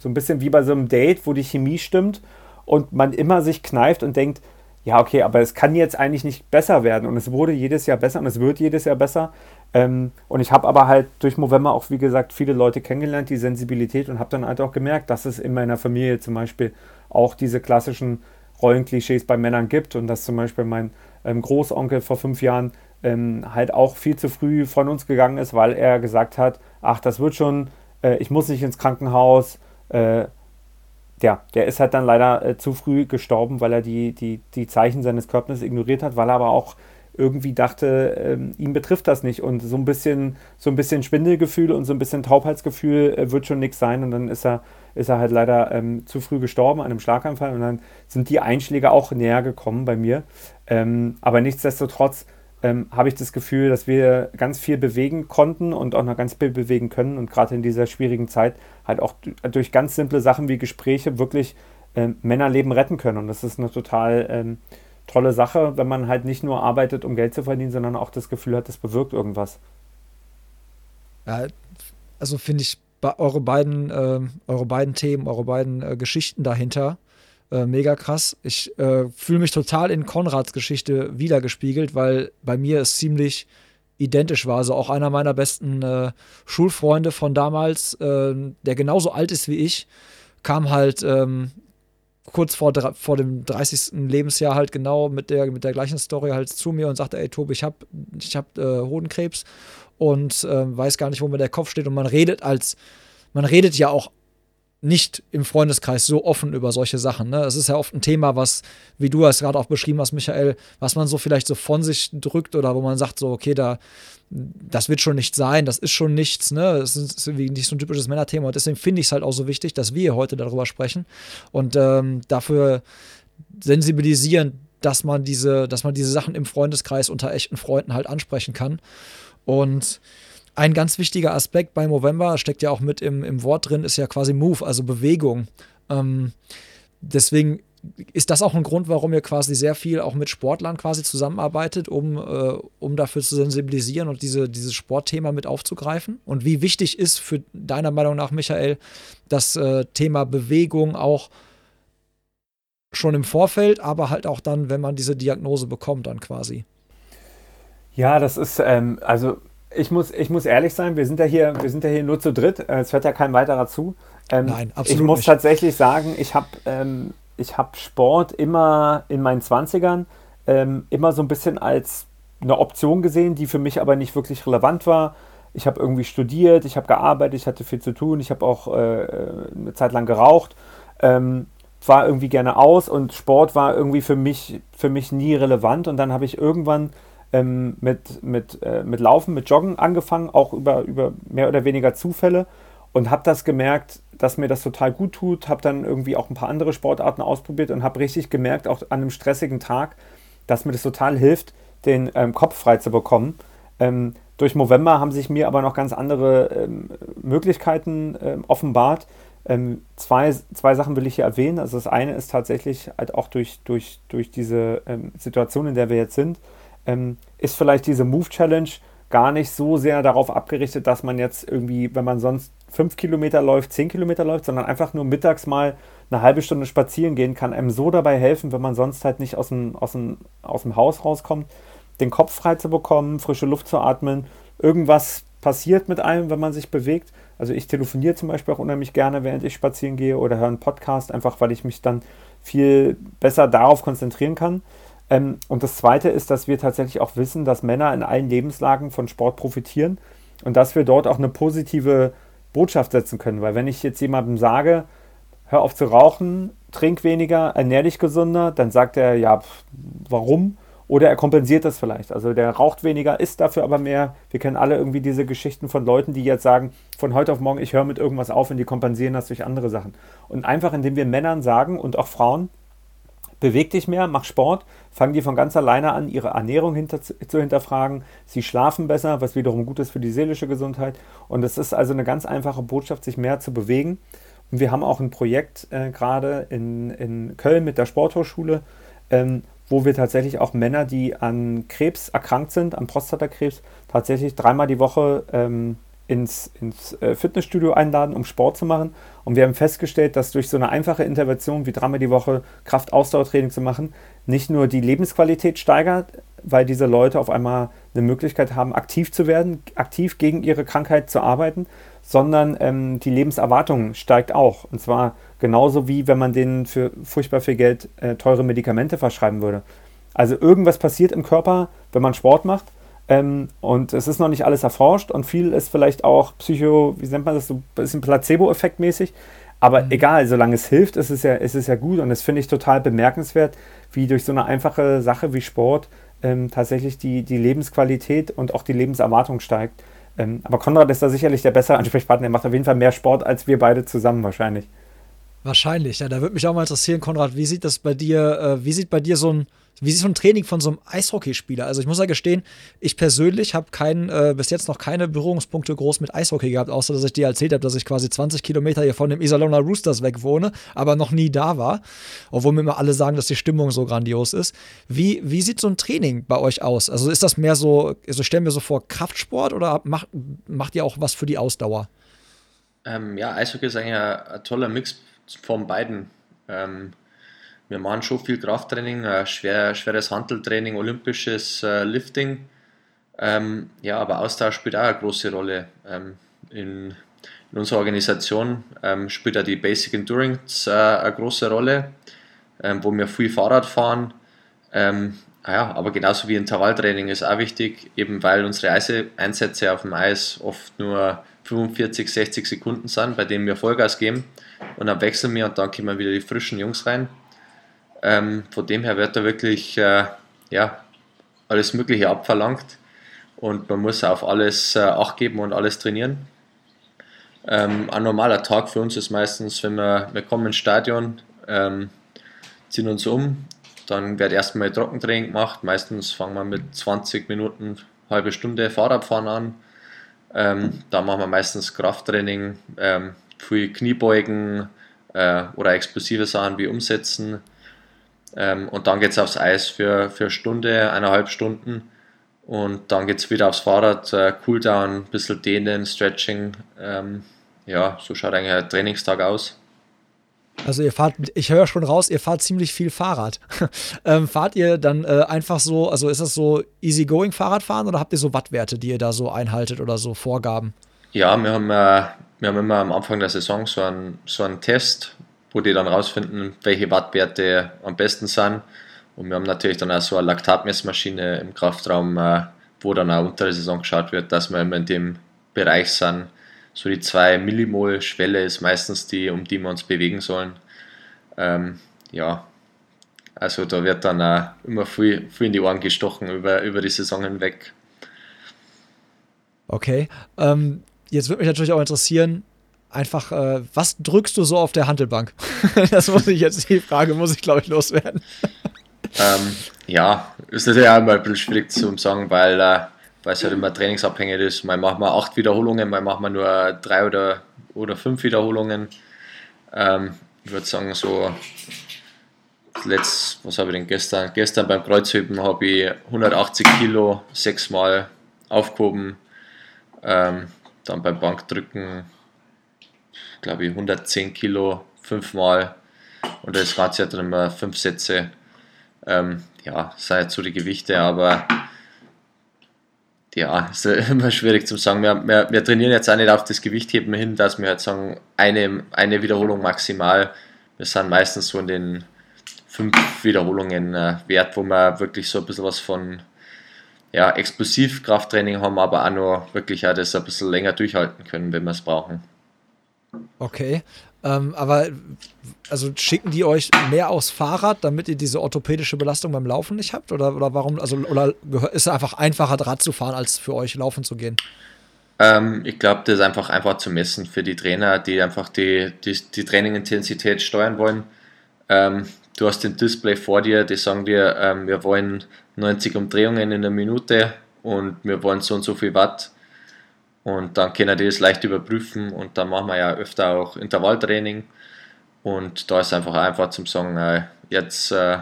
so ein bisschen wie bei so einem Date, wo die Chemie stimmt und man immer sich kneift und denkt, ja, okay, aber es kann jetzt eigentlich nicht besser werden. Und es wurde jedes Jahr besser und es wird jedes Jahr besser. Ähm, und ich habe aber halt durch Movember auch, wie gesagt, viele Leute kennengelernt, die Sensibilität und habe dann halt auch gemerkt, dass es in meiner Familie zum Beispiel auch diese klassischen Rollenklischees bei Männern gibt und dass zum Beispiel mein ähm, Großonkel vor fünf Jahren ähm, halt auch viel zu früh von uns gegangen ist, weil er gesagt hat, ach, das wird schon, äh, ich muss nicht ins Krankenhaus, äh, ja, der ist halt dann leider äh, zu früh gestorben, weil er die, die, die Zeichen seines Körpers ignoriert hat, weil er aber auch irgendwie dachte, ähm, ihn betrifft das nicht. Und so ein bisschen, so ein bisschen Schwindelgefühl und so ein bisschen Taubheitsgefühl äh, wird schon nichts sein. Und dann ist er, ist er halt leider ähm, zu früh gestorben an einem Schlaganfall. Und dann sind die Einschläge auch näher gekommen bei mir. Ähm, aber nichtsdestotrotz ähm, habe ich das Gefühl, dass wir ganz viel bewegen konnten und auch noch ganz viel bewegen können und gerade in dieser schwierigen Zeit halt auch durch ganz simple Sachen wie Gespräche wirklich ähm, Männerleben retten können. Und das ist eine total ähm, tolle Sache, wenn man halt nicht nur arbeitet, um Geld zu verdienen, sondern auch das Gefühl hat, das bewirkt irgendwas. Ja, also finde ich eure beiden, äh, eure beiden Themen, eure beiden äh, Geschichten dahinter äh, mega krass. Ich äh, fühle mich total in Konrads Geschichte wiedergespiegelt, weil bei mir es ziemlich identisch war. Also auch einer meiner besten äh, Schulfreunde von damals, äh, der genauso alt ist wie ich, kam halt ähm, kurz vor, vor dem 30. Lebensjahr halt genau mit der, mit der gleichen Story halt zu mir und sagte, ey Tobi, ich habe ich hab, äh, Hodenkrebs und äh, weiß gar nicht, wo mir der Kopf steht. Und man redet als, man redet ja auch nicht im Freundeskreis so offen über solche Sachen. Ne? Es ist ja oft ein Thema, was, wie du es gerade auch beschrieben hast, Michael, was man so vielleicht so von sich drückt oder wo man sagt, so, okay, da, das wird schon nicht sein, das ist schon nichts, ne? Das ist irgendwie nicht so ein typisches Männerthema. Und deswegen finde ich es halt auch so wichtig, dass wir heute darüber sprechen und ähm, dafür sensibilisieren, dass man diese, dass man diese Sachen im Freundeskreis unter echten Freunden halt ansprechen kann. Und ein ganz wichtiger Aspekt bei Movember, steckt ja auch mit im, im Wort drin, ist ja quasi Move, also Bewegung. Ähm, deswegen ist das auch ein Grund, warum ihr quasi sehr viel auch mit Sportlern quasi zusammenarbeitet, um, äh, um dafür zu sensibilisieren und diese, dieses Sportthema mit aufzugreifen? Und wie wichtig ist für deiner Meinung nach, Michael, das äh, Thema Bewegung auch schon im Vorfeld, aber halt auch dann, wenn man diese Diagnose bekommt, dann quasi? Ja, das ist, ähm, also ich muss, ich muss ehrlich sein, wir sind ja hier, wir sind ja hier nur zu dritt, äh, es hört ja kein weiterer zu. Ähm, Nein, absolut. Ich muss nicht. tatsächlich sagen, ich habe ähm, hab Sport immer in meinen 20ern ähm, immer so ein bisschen als eine Option gesehen, die für mich aber nicht wirklich relevant war. Ich habe irgendwie studiert, ich habe gearbeitet, ich hatte viel zu tun, ich habe auch äh, eine Zeit lang geraucht, ähm, war irgendwie gerne aus und Sport war irgendwie für mich, für mich nie relevant. Und dann habe ich irgendwann ähm, mit, mit, äh, mit Laufen, mit Joggen angefangen, auch über, über mehr oder weniger Zufälle und habe das gemerkt, dass mir das total gut tut, habe dann irgendwie auch ein paar andere Sportarten ausprobiert und habe richtig gemerkt, auch an einem stressigen Tag, dass mir das total hilft, den ähm, Kopf frei zu bekommen. Ähm, durch November haben sich mir aber noch ganz andere ähm, Möglichkeiten ähm, offenbart. Ähm, zwei, zwei Sachen will ich hier erwähnen. Also das eine ist tatsächlich halt auch durch, durch, durch diese ähm, Situation, in der wir jetzt sind, ist vielleicht diese Move Challenge gar nicht so sehr darauf abgerichtet, dass man jetzt irgendwie, wenn man sonst fünf Kilometer läuft, zehn Kilometer läuft, sondern einfach nur mittags mal eine halbe Stunde spazieren gehen, kann einem so dabei helfen, wenn man sonst halt nicht aus dem, aus dem, aus dem Haus rauskommt, den Kopf frei zu bekommen, frische Luft zu atmen. Irgendwas passiert mit einem, wenn man sich bewegt. Also ich telefoniere zum Beispiel auch unheimlich gerne, während ich spazieren gehe oder höre einen Podcast, einfach weil ich mich dann viel besser darauf konzentrieren kann. Ähm, und das Zweite ist, dass wir tatsächlich auch wissen, dass Männer in allen Lebenslagen von Sport profitieren und dass wir dort auch eine positive Botschaft setzen können. Weil wenn ich jetzt jemandem sage, hör auf zu rauchen, trink weniger, ernähr dich gesünder, dann sagt er, ja, pff, warum? Oder er kompensiert das vielleicht. Also der raucht weniger, isst dafür aber mehr. Wir kennen alle irgendwie diese Geschichten von Leuten, die jetzt sagen, von heute auf morgen, ich höre mit irgendwas auf und die kompensieren das durch andere Sachen. Und einfach indem wir Männern sagen und auch Frauen, beweg dich mehr, mach Sport, fangen die von ganz alleine an, ihre Ernährung hinter, zu hinterfragen. Sie schlafen besser, was wiederum gut ist für die seelische Gesundheit. Und es ist also eine ganz einfache Botschaft, sich mehr zu bewegen. Und wir haben auch ein Projekt äh, gerade in, in Köln mit der Sporthochschule, ähm, wo wir tatsächlich auch Männer, die an Krebs erkrankt sind, an Prostatakrebs, tatsächlich dreimal die Woche ähm, ins, ins äh, Fitnessstudio einladen, um Sport zu machen. Und wir haben festgestellt, dass durch so eine einfache Intervention wie dreimal die Woche Kraft-Ausdauertraining zu machen, nicht nur die Lebensqualität steigert, weil diese Leute auf einmal eine Möglichkeit haben, aktiv zu werden, aktiv gegen ihre Krankheit zu arbeiten, sondern ähm, die Lebenserwartung steigt auch. Und zwar genauso wie wenn man denen für furchtbar viel Geld äh, teure Medikamente verschreiben würde. Also irgendwas passiert im Körper, wenn man Sport macht ähm, und es ist noch nicht alles erforscht und viel ist vielleicht auch Psycho, wie nennt man das, so ein bisschen Placebo-Effekt mäßig. Aber mhm. egal, solange es hilft, ist es ja, ist es ja gut. Und das finde ich total bemerkenswert, wie durch so eine einfache Sache wie Sport ähm, tatsächlich die, die Lebensqualität und auch die Lebenserwartung steigt. Ähm, aber Konrad ist da sicherlich der bessere Ansprechpartner. Er macht auf jeden Fall mehr Sport als wir beide zusammen wahrscheinlich. Wahrscheinlich, ja. Da würde mich auch mal interessieren, Konrad, wie sieht das bei dir, äh, wie sieht bei dir so ein wie sieht so ein Training von so einem Eishockeyspieler? Also ich muss ja gestehen, ich persönlich habe äh, bis jetzt noch keine Berührungspunkte groß mit Eishockey gehabt, außer dass ich dir erzählt habe, dass ich quasi 20 Kilometer hier von dem Iserlohner Roosters weg wohne, aber noch nie da war. Obwohl mir immer alle sagen, dass die Stimmung so grandios ist. Wie, wie sieht so ein Training bei euch aus? Also ist das mehr so, also stellen wir so vor Kraftsport oder macht, macht ihr auch was für die Ausdauer? Ähm, ja, Eishockey ist eigentlich ein, ein toller Mix von beiden. Ähm, wir machen schon viel Krafttraining, äh, schwer, schweres Handeltraining, olympisches äh, Lifting. Ähm, ja, aber Austausch spielt auch eine große Rolle. Ähm, in, in, unserer Organisation ähm, spielt auch die Basic Endurance äh, eine große Rolle, ähm, wo wir viel Fahrrad fahren. Ähm, ja, aber genauso wie Intervalltraining ist auch wichtig, eben weil unsere Einsätze auf dem Eis oft nur 45, 60 Sekunden sind, bei denen wir Vollgas geben. Und dann wechseln wir und dann kommen wieder die frischen Jungs rein. Ähm, von dem her wird da wirklich äh, ja, alles Mögliche abverlangt und man muss auf alles äh, Acht geben und alles trainieren. Ähm, ein normaler Tag für uns ist meistens, wenn wir, wir kommen ins Stadion, ähm, ziehen uns um, dann wird erstmal Trockentraining gemacht. Meistens fangen wir mit 20 Minuten, halbe Stunde Fahrradfahren an. Ähm, da machen wir meistens Krafttraining, ähm, viel Kniebeugen äh, oder explosive Sachen wie Umsetzen Ähm, und dann geht es aufs Eis für, für eine Stunde, eineinhalb Stunden. Und dann geht es wieder aufs Fahrrad, äh, Cooldown, ein bisschen dehnen, Stretching. Ähm, ja, so schaut eigentlich ein Trainingstag aus. Also ihr fahrt, ich höre schon raus, ihr fahrt ziemlich viel Fahrrad. ähm, fahrt ihr dann äh, einfach so, also ist das so easygoing Fahrradfahren oder habt ihr so Wattwerte, die ihr da so einhaltet oder so Vorgaben? Ja, wir haben, äh, wir haben immer am Anfang der Saison so einen, so einen Test, wo die dann rausfinden, welche Wattwerte am besten sind. Und wir haben natürlich dann auch so eine Laktatmessmaschine im Kraftraum, äh, wo dann auch unter der Saison geschaut wird, dass wir immer in dem Bereich sind, so die 2 Millimol Schwelle ist meistens die, um die wir uns bewegen sollen. Ähm, ja, also da wird dann auch immer viel, viel in die Ohren gestochen über, über die Saison hinweg. Okay. Ähm, jetzt würde mich natürlich auch interessieren, einfach, äh, was drückst du so auf der Handelbank? das muss ich jetzt, die Frage muss ich, glaube ich, loswerden. ähm, ja, ist natürlich auch immer ein bisschen schwierig zu sagen, weil äh, es halt immer trainingsabhängig ist. Mal machen wir acht Wiederholungen, mal machen wir nur drei oder, oder fünf Wiederholungen. Ähm, ich würde sagen, so, letzt, was habe ich denn gestern? Gestern beim Kreuzhüben habe ich 180 Kilo sechsmal aufgehoben. Ähm, dann beim Bankdrücken, glaube ich, 110 Kilo fünfmal. Und das Ganze hat dann immer fünf Sätze. Ähm, ja, sei jetzt so die Gewichte, aber ja, ist immer schwierig zu sagen. Wir, wir, wir, trainieren jetzt auch nicht auf das Gewichtheben hin, dass wir halt sagen, eine, eine Wiederholung maximal. Wir sind meistens so in den fünf Wiederholungen äh, wert, wo wir wirklich so ein bisschen was von ja, Explosivkrafttraining haben, aber auch nur wirklich auch das ein bisschen länger durchhalten können, wenn wir es brauchen. Okay. Ähm, aber also schicken die euch mehr aufs Fahrrad, damit ihr diese orthopädische Belastung beim Laufen nicht habt? Oder, oder warum, also oder ist es einfach einfacher, Rad zu fahren, als für euch laufen zu gehen? Ähm, ich glaube, das ist einfach einfach zu messen für die Trainer, die einfach die, die, die Trainingintensität steuern wollen. Ähm, du hast den Display vor dir, die sagen dir, ähm, wir wollen 90 Umdrehungen in der Minute und wir wollen so und so viel Watt und dann können die das leicht überprüfen und dann machen wir ja öfter auch Intervalltraining. Und da ist einfach einfach zum sagen, äh, jetzt äh,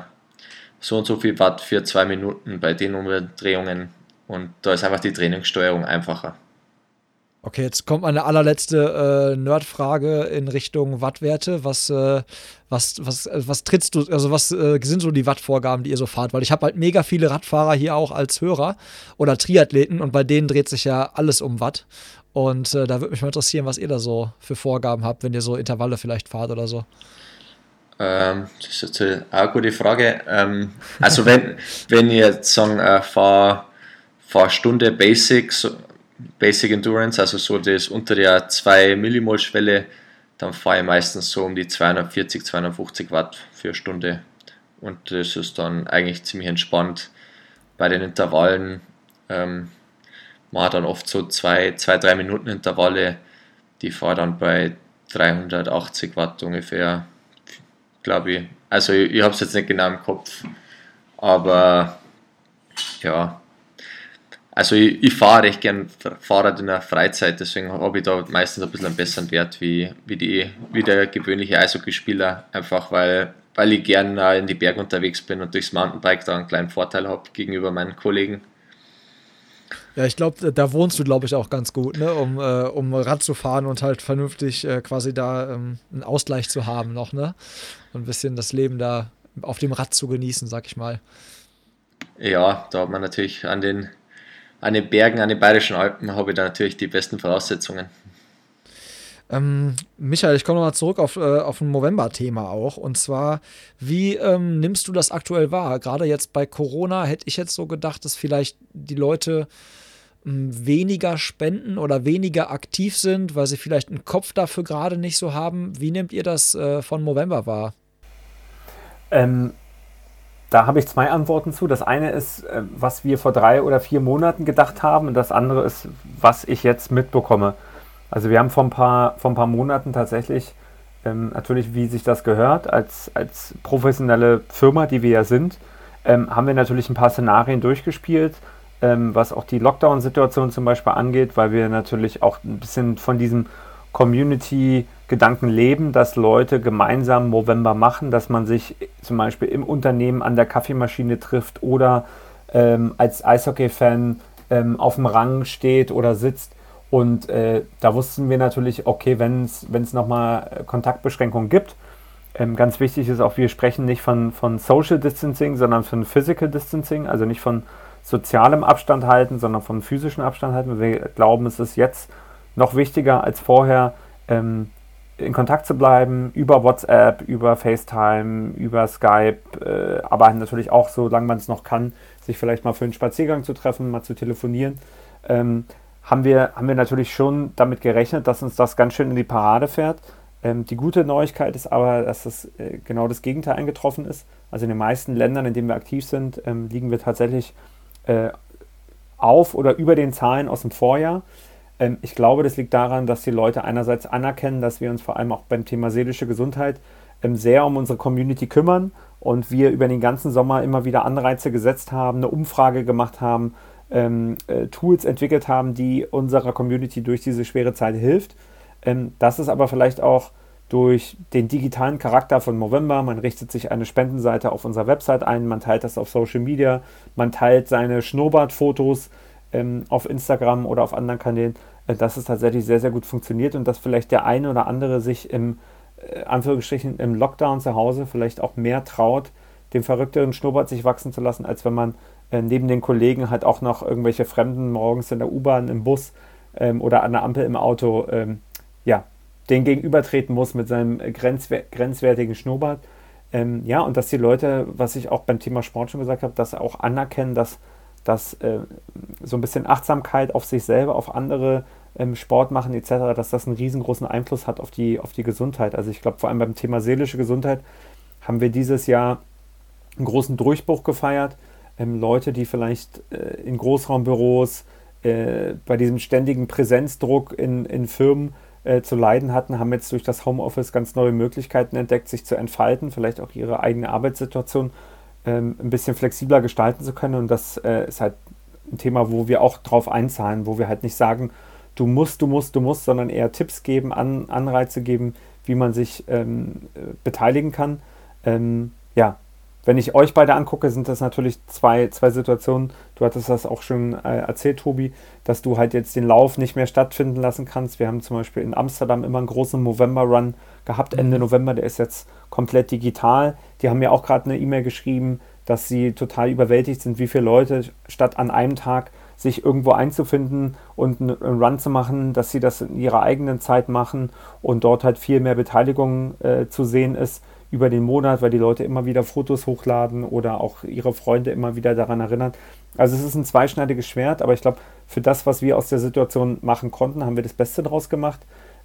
so und so viel Watt für zwei Minuten bei den Umdrehungen. Und da ist einfach die Trainingssteuerung einfacher. Okay, jetzt kommt meine allerletzte äh, Nerdfrage in Richtung Wattwerte. Was, äh, was, was, äh, was trittst du, also was äh, sind so die Wattvorgaben, die ihr so fahrt? Weil ich habe halt mega viele Radfahrer hier auch als Hörer oder Triathleten und bei denen dreht sich ja alles um Watt. Und äh, da würde mich mal interessieren, was ihr da so für Vorgaben habt, wenn ihr so Intervalle vielleicht fahrt oder so. Ähm, das ist jetzt auch eine gute Frage. Ähm, also wenn, wenn ihr jetzt sagen, äh, fahr, fahr Stunde Basics, Basic Endurance, also so das unter der 2 Millimol Schwelle, dann fahre ich meistens so um die 240, 250 Watt für eine Stunde. Und das ist dann eigentlich ziemlich entspannt. Bei den Intervallen ähm, man dann oft so 2, 3 Minuten Intervalle, die fahre dann bei 380 Watt ungefähr, glaube ich. Also ich, ich habe es jetzt nicht genau im Kopf, aber ja, also ich, ich fahre recht gern Fahrrad in der Freizeit, deswegen habe ich da meistens ein bisschen einen besseren Wert wie, wie, die, wie der gewöhnliche Eishockeyspieler, einfach weil, weil ich gern in die Berge unterwegs bin und durchs Mountainbike da einen kleinen Vorteil habe gegenüber meinen Kollegen. Ja, ich glaube, da wohnst du, glaube ich, auch ganz gut, ne? um, äh, um Rad zu fahren und halt vernünftig äh, quasi da ähm, einen Ausgleich zu haben noch, ne? Und ein bisschen das Leben da auf dem Rad zu genießen, sag ich mal. Ja, da hat man natürlich an den an den Bergen, an den Bayerischen Alpen habe ich da natürlich die besten Voraussetzungen. Ähm, Michael, ich komme nochmal zurück auf, äh, auf ein November-Thema auch. Und zwar, wie ähm, nimmst du das aktuell wahr? Gerade jetzt bei Corona hätte ich jetzt so gedacht, dass vielleicht die Leute ähm, weniger spenden oder weniger aktiv sind, weil sie vielleicht einen Kopf dafür gerade nicht so haben. Wie nehmt ihr das äh, von November wahr? Ähm, da habe ich zwei Antworten zu. Das eine ist, äh, was wir vor drei oder vier Monaten gedacht haben, und das andere ist, was ich jetzt mitbekomme. Also wir haben vor ein paar, vor ein paar Monaten tatsächlich, ähm, natürlich wie sich das gehört, als, als professionelle Firma, die wir ja sind, ähm, haben wir natürlich ein paar Szenarien durchgespielt, ähm, was auch die Lockdown-Situation zum Beispiel angeht, weil wir natürlich auch ein bisschen von diesem Community-Gedanken leben, dass Leute gemeinsam Movember machen, dass man sich zum Beispiel im Unternehmen an der Kaffeemaschine trifft oder ähm, als Eishockey-Fan ähm, auf dem Rang steht oder sitzt. Und äh, da wussten wir natürlich, okay, wenn es nochmal Kontaktbeschränkungen gibt, ähm, ganz wichtig ist auch, wir sprechen nicht von, von Social Distancing, sondern von Physical Distancing, also nicht von sozialem Abstand halten, sondern vom physischen Abstand halten. Wir glauben, es ist jetzt noch wichtiger als vorher, ähm, in Kontakt zu bleiben über WhatsApp, über FaceTime, über Skype, äh, aber natürlich auch, solange man es noch kann, sich vielleicht mal für einen Spaziergang zu treffen, mal zu telefonieren. Ähm, haben, wir, haben wir natürlich schon damit gerechnet, dass uns das ganz schön in die Parade fährt. Ähm, die gute Neuigkeit ist aber, dass das äh, genau das Gegenteil eingetroffen ist. Also in den meisten Ländern, in denen wir aktiv sind, ähm, liegen wir tatsächlich äh, auf oder über den Zahlen aus dem Vorjahr. Ähm, ich glaube, das liegt daran, dass die Leute einerseits anerkennen, dass wir uns vor allem auch beim Thema seelische Gesundheit ähm, sehr um unsere Community kümmern und wir über den ganzen Sommer immer wieder Anreize gesetzt haben, eine Umfrage gemacht haben, ähm, äh, Tools entwickelt haben, die unserer Community durch diese schwere Zeit hilft. Ähm, das ist aber vielleicht auch durch den digitalen Charakter von Movember. Man richtet sich eine Spendenseite auf unserer Website ein, man teilt das auf Social Media, man teilt seine Schnurrbartfotos ähm, auf Instagram oder auf anderen Kanälen, dass es tatsächlich sehr, sehr gut funktioniert und dass vielleicht der eine oder andere sich im äh, Anführungsstrichen im Lockdown zu Hause vielleicht auch mehr traut, den verrückteren Schnurrbart sich wachsen zu lassen, als wenn man äh, neben den Kollegen halt auch noch irgendwelche Fremden morgens in der U-Bahn, im Bus ähm, oder an der Ampel im Auto ähm, ja, den gegenübertreten muss mit seinem grenzwer grenzwertigen Schnurrbart. Ähm, ja, und dass die Leute, was ich auch beim Thema Sport schon gesagt habe, dass auch anerkennen, dass, dass äh, so ein bisschen Achtsamkeit auf sich selber, auf andere ähm, Sport machen etc., dass das einen riesengroßen Einfluss hat auf die, auf die Gesundheit. Also ich glaube, vor allem beim Thema seelische Gesundheit haben wir dieses Jahr einen großen Durchbruch gefeiert. Ähm, Leute, die vielleicht äh, in Großraumbüros äh, bei diesem ständigen Präsenzdruck in, in Firmen äh, zu leiden hatten, haben jetzt durch das Homeoffice ganz neue Möglichkeiten entdeckt, sich zu entfalten, vielleicht auch ihre eigene Arbeitssituation ähm, ein bisschen flexibler gestalten zu können. Und das äh, ist halt ein Thema, wo wir auch drauf einzahlen, wo wir halt nicht sagen, du musst, du musst, du musst, sondern eher Tipps geben, An Anreize geben, wie man sich ähm, äh, beteiligen kann. Ähm, ja, wenn ich euch beide angucke, sind das natürlich zwei, zwei Situationen. Du hattest das auch schon äh, erzählt, Tobi, dass du halt jetzt den Lauf nicht mehr stattfinden lassen kannst. Wir haben zum Beispiel in Amsterdam immer einen großen November-Run gehabt, Ende mhm. November. Der ist jetzt komplett digital. Die haben mir auch gerade eine E-Mail geschrieben, dass sie total überwältigt sind, wie viele Leute statt an einem Tag sich irgendwo einzufinden und einen Run zu machen, dass sie das in ihrer eigenen Zeit machen und dort halt viel mehr Beteiligung äh, zu sehen ist über den Monat, weil die Leute immer wieder Fotos hochladen oder auch ihre Freunde immer wieder daran erinnern. Also es ist ein zweischneidiges Schwert, aber ich glaube, für das, was wir aus der Situation machen konnten, haben wir das Beste draus gemacht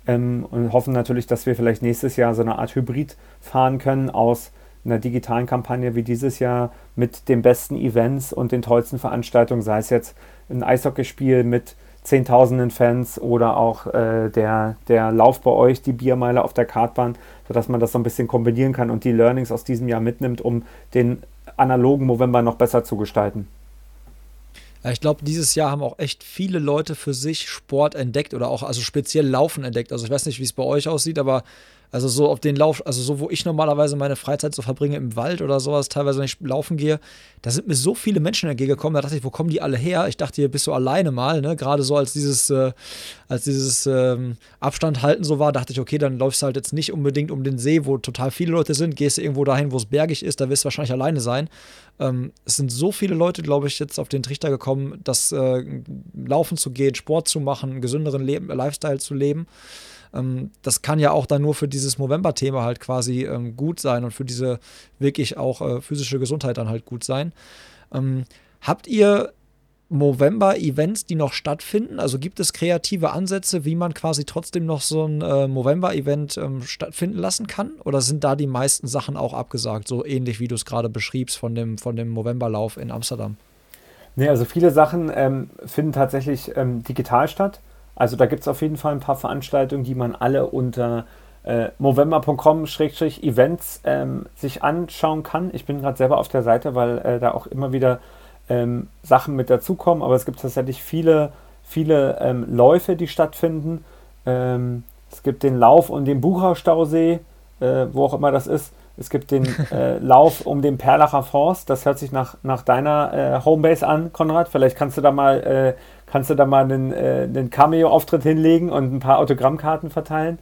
ähm, und hoffen natürlich, dass wir vielleicht nächstes Jahr so eine Art Hybrid fahren können aus einer digitalen Kampagne wie dieses Jahr mit den besten Events und den tollsten Veranstaltungen, sei es jetzt ein Eishockeyspiel mit Zehntausenden Fans oder auch äh, der, der Lauf bei euch, die Biermeile auf der Kartbahn, sodass man das so ein bisschen kombinieren kann und die Learnings aus diesem Jahr mitnimmt, um den analogen November noch besser zu gestalten. Ich glaube, dieses Jahr haben auch echt viele Leute für sich Sport entdeckt oder auch also speziell Laufen entdeckt. Also ich weiß nicht, wie es bei euch aussieht, aber also so auf den Lauf, also so, wo ich normalerweise meine Freizeit so verbringe im Wald oder sowas, teilweise wenn ich laufen gehe, da sind mir so viele Menschen entgegengekommen, da dachte ich, wo kommen die alle her? Ich dachte, hier bist du alleine mal, ne? Gerade so als dieses, äh, als dieses ähm, Abstand halten so war, dachte ich, okay, dann läufst du halt jetzt nicht unbedingt um den See, wo total viele Leute sind, gehst du irgendwo dahin, wo es bergig ist, da wirst du wahrscheinlich alleine sein. Ähm, es sind so viele Leute, glaube ich, jetzt auf den Trichter gekommen, das äh, Laufen zu gehen, Sport zu machen, einen gesünderen Leben, Lifestyle zu leben ähm, das kann ja auch dann nur für dieses Movember-Thema halt quasi ähm, gut sein und für diese wirklich auch äh, physische Gesundheit dann halt gut sein. Ähm, habt ihr Movember-Events, die noch stattfinden? Also gibt es kreative Ansätze, wie man quasi trotzdem noch so ein äh, Movember-Event ähm, stattfinden lassen kann? Oder sind da die meisten Sachen auch abgesagt, so ähnlich wie du es gerade beschriebst von dem, von dem Movember-Lauf in Amsterdam? Nee, also viele Sachen ähm, finden tatsächlich ähm, digital statt. Also da gibt es auf jeden Fall ein paar Veranstaltungen, die man alle unter äh, movember.com-events ähm, sich anschauen kann. Ich bin gerade selber auf der Seite, weil äh, da auch immer wieder ähm, Sachen mit dazukommen, aber es gibt tatsächlich viele, viele ähm, Läufe, die stattfinden. Ähm, Es gibt den Lauf um den Bucherstausee, äh, wo auch immer das ist. Es gibt den äh, Lauf um den Perlacher Forst. Das hört sich nach, nach deiner äh, Homebase an, Konrad. Vielleicht kannst du da mal, äh, kannst du da mal einen, äh, einen Cameo-Auftritt hinlegen und ein paar Autogrammkarten verteilen.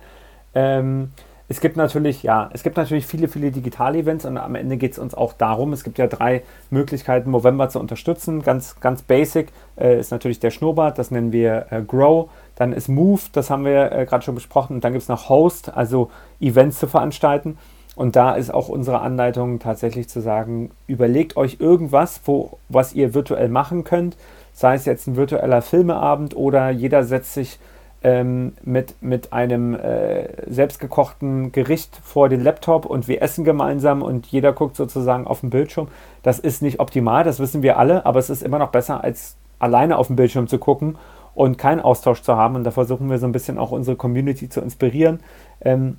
Ähm, es gibt natürlich, ja, es gibt natürlich viele, viele Digital-Events und am Ende geht es uns auch darum, es gibt ja drei Möglichkeiten, Movember zu unterstützen. Ganz, ganz basic äh, ist natürlich der Schnurrbart, das nennen wir äh, Grow. Dann ist Move, das haben wir äh, gerade schon besprochen. Und dann gibt es noch Host, also Events zu veranstalten. Und da ist auch unsere Anleitung tatsächlich zu sagen, überlegt euch irgendwas, wo, was ihr virtuell machen könnt. Sei es jetzt ein virtueller Filmeabend oder jeder setzt sich ähm, mit, mit einem äh, selbstgekochten Gericht vor den Laptop und wir essen gemeinsam und jeder guckt sozusagen auf den Bildschirm. Das ist nicht optimal, das wissen wir alle, aber es ist immer noch besser, als alleine auf dem Bildschirm zu gucken und keinen Austausch zu haben. Und da versuchen wir so ein bisschen auch unsere Community zu inspirieren. Ähm,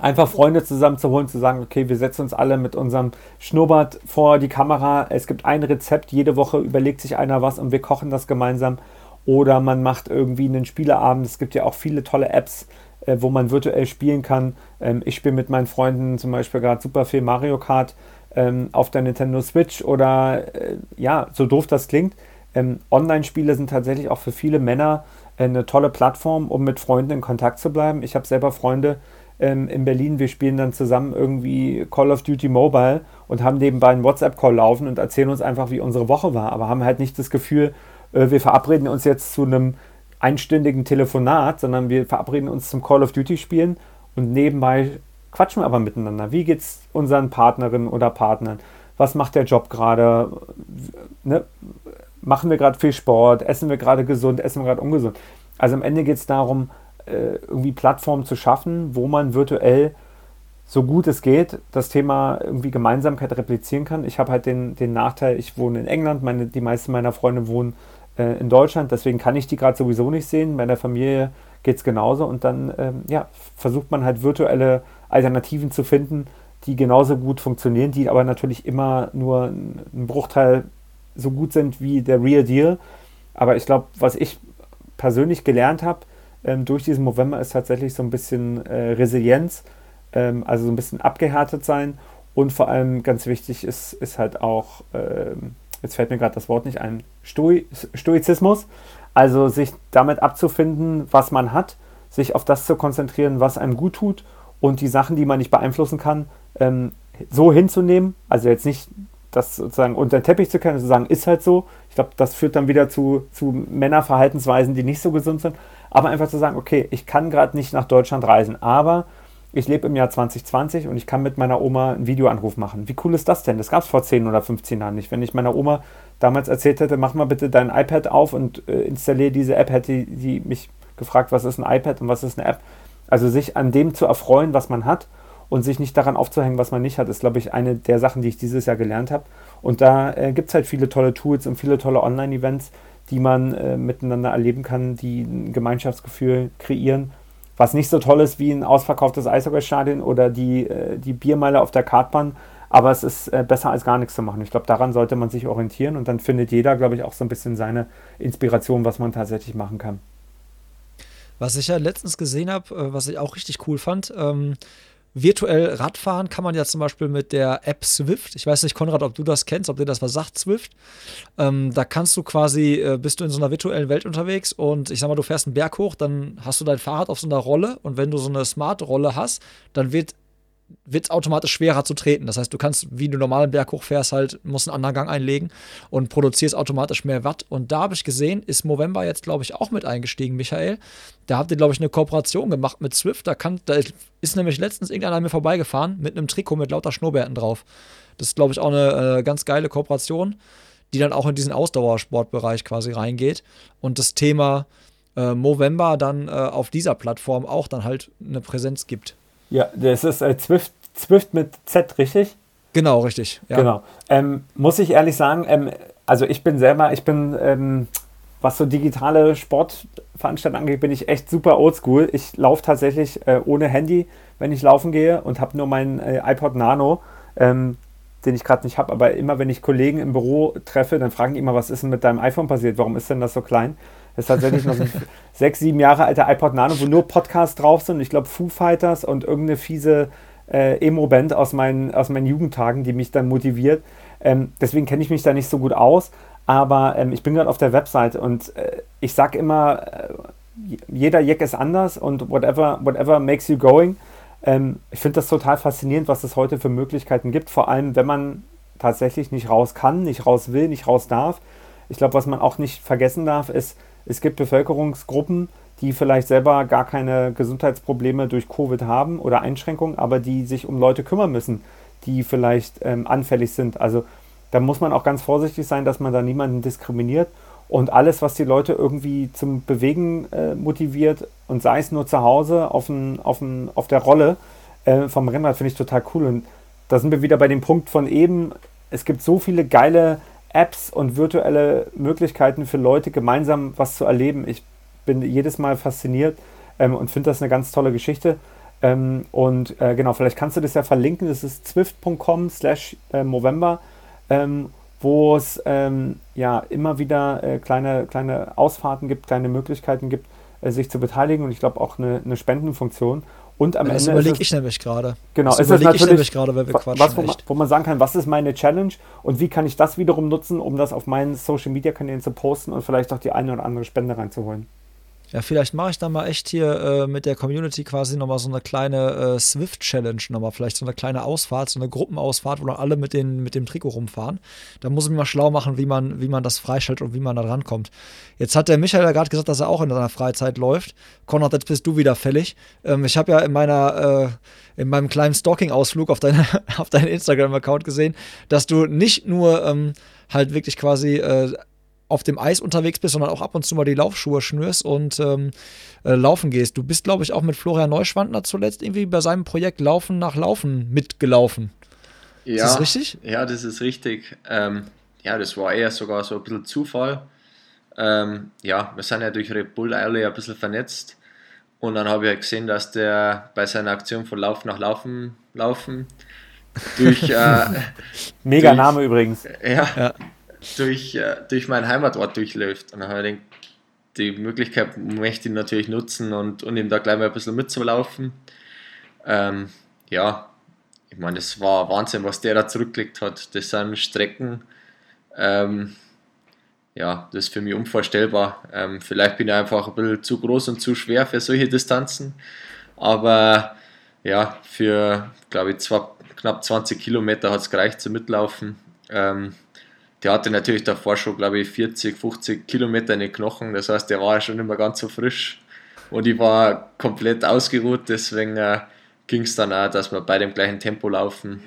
einfach Freunde zusammenzuholen, zu sagen, okay, wir setzen uns alle mit unserem Schnurrbart vor die Kamera. Es gibt ein Rezept, jede Woche überlegt sich einer was und wir kochen das gemeinsam. Oder man macht irgendwie einen Spieleabend. Es gibt ja auch viele tolle Apps, äh, wo man virtuell spielen kann. Ähm, ich spiele mit meinen Freunden zum Beispiel gerade super viel Mario Kart ähm, auf der Nintendo Switch oder äh, ja, so doof das klingt. Ähm, Online-Spiele sind tatsächlich auch für viele Männer äh, eine tolle Plattform, um mit Freunden in Kontakt zu bleiben. Ich habe selber Freunde ähm, in Berlin, wir spielen dann zusammen irgendwie Call of Duty Mobile und haben nebenbei einen WhatsApp-Call laufen und erzählen uns einfach, wie unsere Woche war, aber haben halt nicht das Gefühl, äh, wir verabreden uns jetzt zu einem einstündigen Telefonat, sondern wir verabreden uns zum Call of Duty spielen und nebenbei quatschen wir aber miteinander. Wie geht es unseren Partnerinnen oder Partnern? Was macht der Job gerade? Ne? Machen wir gerade viel Sport? Essen wir gerade gesund? Essen wir gerade ungesund? Also am Ende geht es darum, äh, irgendwie Plattformen zu schaffen, wo man virtuell so gut es geht das Thema irgendwie Gemeinsamkeit replizieren kann. Ich habe halt den, den Nachteil, ich wohne in England, meine, die meisten meiner Freunde wohnen äh, in Deutschland, deswegen kann ich die gerade sowieso nicht sehen. Bei der Familie geht es genauso und dann ähm, ja, versucht man halt virtuelle Alternativen zu finden, die genauso gut funktionieren, die aber natürlich immer nur ein Bruchteil so gut sind wie der Real Deal. Aber ich glaube, was ich persönlich gelernt habe ähm, durch diesen November ist tatsächlich so ein bisschen äh, Resilienz, ähm, also so ein bisschen abgehärtet sein und vor allem ganz wichtig ist, ist halt auch ähm, jetzt fällt mir gerade das Wort nicht ein, Stoi Stoizismus, also sich damit abzufinden, was man hat, sich auf das zu konzentrieren, was einem gut tut und die Sachen, die man nicht beeinflussen kann, ähm, so hinzunehmen, also jetzt nicht das sozusagen unter den Teppich zu kennen, zu sagen, ist halt so. Ich glaube, das führt dann wieder zu, zu Männerverhaltensweisen, die nicht so gesund sind. Aber einfach zu sagen, okay, ich kann gerade nicht nach Deutschland reisen, aber ich lebe im Jahr 2020 und ich kann mit meiner Oma einen Videoanruf machen. Wie cool ist das denn? Das gab es vor 10 oder 15 Jahren nicht. Wenn ich meiner Oma damals erzählt hätte, mach mal bitte dein iPad auf und äh, installiere diese App, hätte die mich gefragt, was ist ein iPad und was ist eine App. Also sich an dem zu erfreuen, was man hat und sich nicht daran aufzuhängen, was man nicht hat, ist, glaube ich, eine der Sachen, die ich dieses Jahr gelernt habe. Und da äh, gibt es halt viele tolle Tools und viele tolle Online-Events, die man äh, miteinander erleben kann, die ein Gemeinschaftsgefühl kreieren was nicht so toll ist wie ein ausverkauftes Eishockeystadion oder die, äh, die Biermeile auf der Kartbahn. Aber es ist äh, besser als gar nichts zu machen. Ich glaube, daran sollte man sich orientieren und dann findet jeder, glaube ich, auch so ein bisschen seine Inspiration, was man tatsächlich machen kann. Was ich ja letztens gesehen habe, äh, was ich auch richtig cool fand, ähm, virtuell Radfahren kann man ja zum Beispiel mit der App Swift. Ich weiß nicht, Konrad, ob du das kennst, ob dir das was sagt, Swift. Ähm, da kannst du quasi, äh, bist du in so einer virtuellen Welt unterwegs und ich sag mal, du fährst einen Berg hoch, dann hast du dein Fahrrad auf so einer Rolle und wenn du so eine Smart-Rolle hast, dann wird wird es automatisch schwerer zu treten. Das heißt, du kannst, wie du normalen Berg hochfährst, halt, musst einen anderen Gang einlegen und produzierst automatisch mehr Watt. Und da habe ich gesehen, ist Movember jetzt, glaube ich, auch mit eingestiegen, Michael. Da habt ihr, glaube ich, eine Kooperation gemacht mit Swift. Da, kann, da ist nämlich letztens irgendeiner mir vorbeigefahren mit einem Trikot mit lauter Schnurrbärten drauf. Das ist, glaube ich, auch eine äh, ganz geile Kooperation, die dann auch in diesen Ausdauersportbereich quasi reingeht. Und das Thema äh, Movember dann äh, auf dieser Plattform auch dann halt eine Präsenz gibt. Ja, das ist äh, Zwift, Zwift mit Z, richtig? Genau, richtig. Ja. Genau. Ähm, muss ich ehrlich sagen, ähm, also ich bin selber, ich bin, ähm, was so digitale Sportveranstaltungen angeht, bin ich echt super oldschool. Ich laufe tatsächlich äh, ohne Handy, wenn ich laufen gehe und habe nur mein äh, iPod Nano. Ähm, den ich gerade nicht habe. Aber immer, wenn ich Kollegen im Büro treffe, dann fragen die immer, was ist denn mit deinem iPhone passiert? Warum ist denn das so klein? Das ist tatsächlich noch ein sechs, sieben Jahre alter iPod Nano, wo nur Podcasts drauf sind. Ich glaube, Foo Fighters und irgendeine fiese äh, Emo-Band aus meinen, aus meinen Jugendtagen, die mich dann motiviert. Ähm, deswegen kenne ich mich da nicht so gut aus. Aber ähm, ich bin gerade auf der Website und äh, ich sage immer, äh, jeder Jack ist anders und whatever, whatever makes you going. Ähm, ich finde das total faszinierend, was es heute für Möglichkeiten gibt, vor allem wenn man tatsächlich nicht raus kann, nicht raus will, nicht raus darf. Ich glaube, was man auch nicht vergessen darf, ist, es gibt Bevölkerungsgruppen, die vielleicht selber gar keine Gesundheitsprobleme durch Covid haben oder Einschränkungen, aber die sich um Leute kümmern müssen, die vielleicht ähm, anfällig sind. Also da muss man auch ganz vorsichtig sein, dass man da niemanden diskriminiert und alles, was die Leute irgendwie zum Bewegen äh, motiviert und sei es nur zu Hause auf, ein, auf, ein, auf der Rolle äh, vom Rennrad, finde ich total cool. Und da sind wir wieder bei dem Punkt von eben, es gibt so viele geile Apps und virtuelle Möglichkeiten für Leute, gemeinsam was zu erleben. Ich bin jedes Mal fasziniert ähm, und finde das eine ganz tolle Geschichte. Ähm, und äh, genau, vielleicht kannst du das ja verlinken. Das ist zwift.com slash äh, November, ähm, wo es ähm, ja immer wieder äh, kleine, kleine Ausfahrten gibt, kleine Möglichkeiten gibt, äh, sich zu beteiligen und ich glaube auch eine, eine Spendenfunktion. Und am das Ende. Das überlege ich nämlich gerade. Genau, das überlege ich nämlich gerade, weil wir quatschen. Was, wo, man, wo man sagen kann, was ist meine Challenge und wie kann ich das wiederum nutzen, um das auf meinen Social Media Kanälen zu posten und vielleicht auch die eine oder andere Spende reinzuholen. Ja, vielleicht mache ich da mal echt hier äh, mit der Community quasi nochmal so eine kleine äh, Swift-Challenge nochmal. Vielleicht so eine kleine Ausfahrt, so eine Gruppenausfahrt, wo dann alle mit, den, mit dem Trikot rumfahren. Da muss ich mir mal schlau machen, wie man, wie man das freischaltet und wie man da rankommt. Jetzt hat der Michael ja gerade gesagt, dass er auch in seiner Freizeit läuft. Konrad, jetzt bist du wieder fällig. Ähm, ich habe ja in meiner äh, in meinem kleinen Stalking-Ausflug auf, deine, auf deinen Instagram-Account gesehen, dass du nicht nur ähm, halt wirklich quasi äh, auf dem Eis unterwegs bist, sondern auch ab und zu mal die Laufschuhe schnürst und ähm, äh, laufen gehst. Du bist, glaube ich, auch mit Florian Neuschwandner zuletzt irgendwie bei seinem Projekt Laufen nach Laufen mitgelaufen. Ja, ist das richtig? Ja, das ist richtig. Ähm, ja, das war eher sogar so ein bisschen Zufall. Ähm, ja, wir sind ja durch Red Bull alle ein bisschen vernetzt. Und dann habe ich gesehen, dass der bei seiner Aktion von Lauf nach Laufen laufen durch. Äh, Mega durch, Name übrigens. Ja, ja durch, äh, durch meinen Heimatort durchläuft. Und dann habe ich gedacht, die Möglichkeit möchte ich natürlich nutzen und, und ihm da gleich mal ein bisschen mitzulaufen. Ähm, ja, ich meine, das war Wahnsinn, was der da zurückgelegt hat. Das sind Strecken, ähm, ja, das ist für mich unvorstellbar. Ähm, vielleicht bin ich einfach ein bisschen zu groß und zu schwer für solche Distanzen, aber ja, für, glaube ich, zwei, knapp 20 Kilometer hat es gereicht zum Mitlaufen. Ähm, der hatte natürlich davor schon, glaube ich, 40, 50 Kilometer in den Knochen. Das heißt, der war schon immer ganz so frisch. Und ich war komplett ausgeruht, deswegen äh, ging es dann auch, dass wir beide im gleichen Tempo laufen.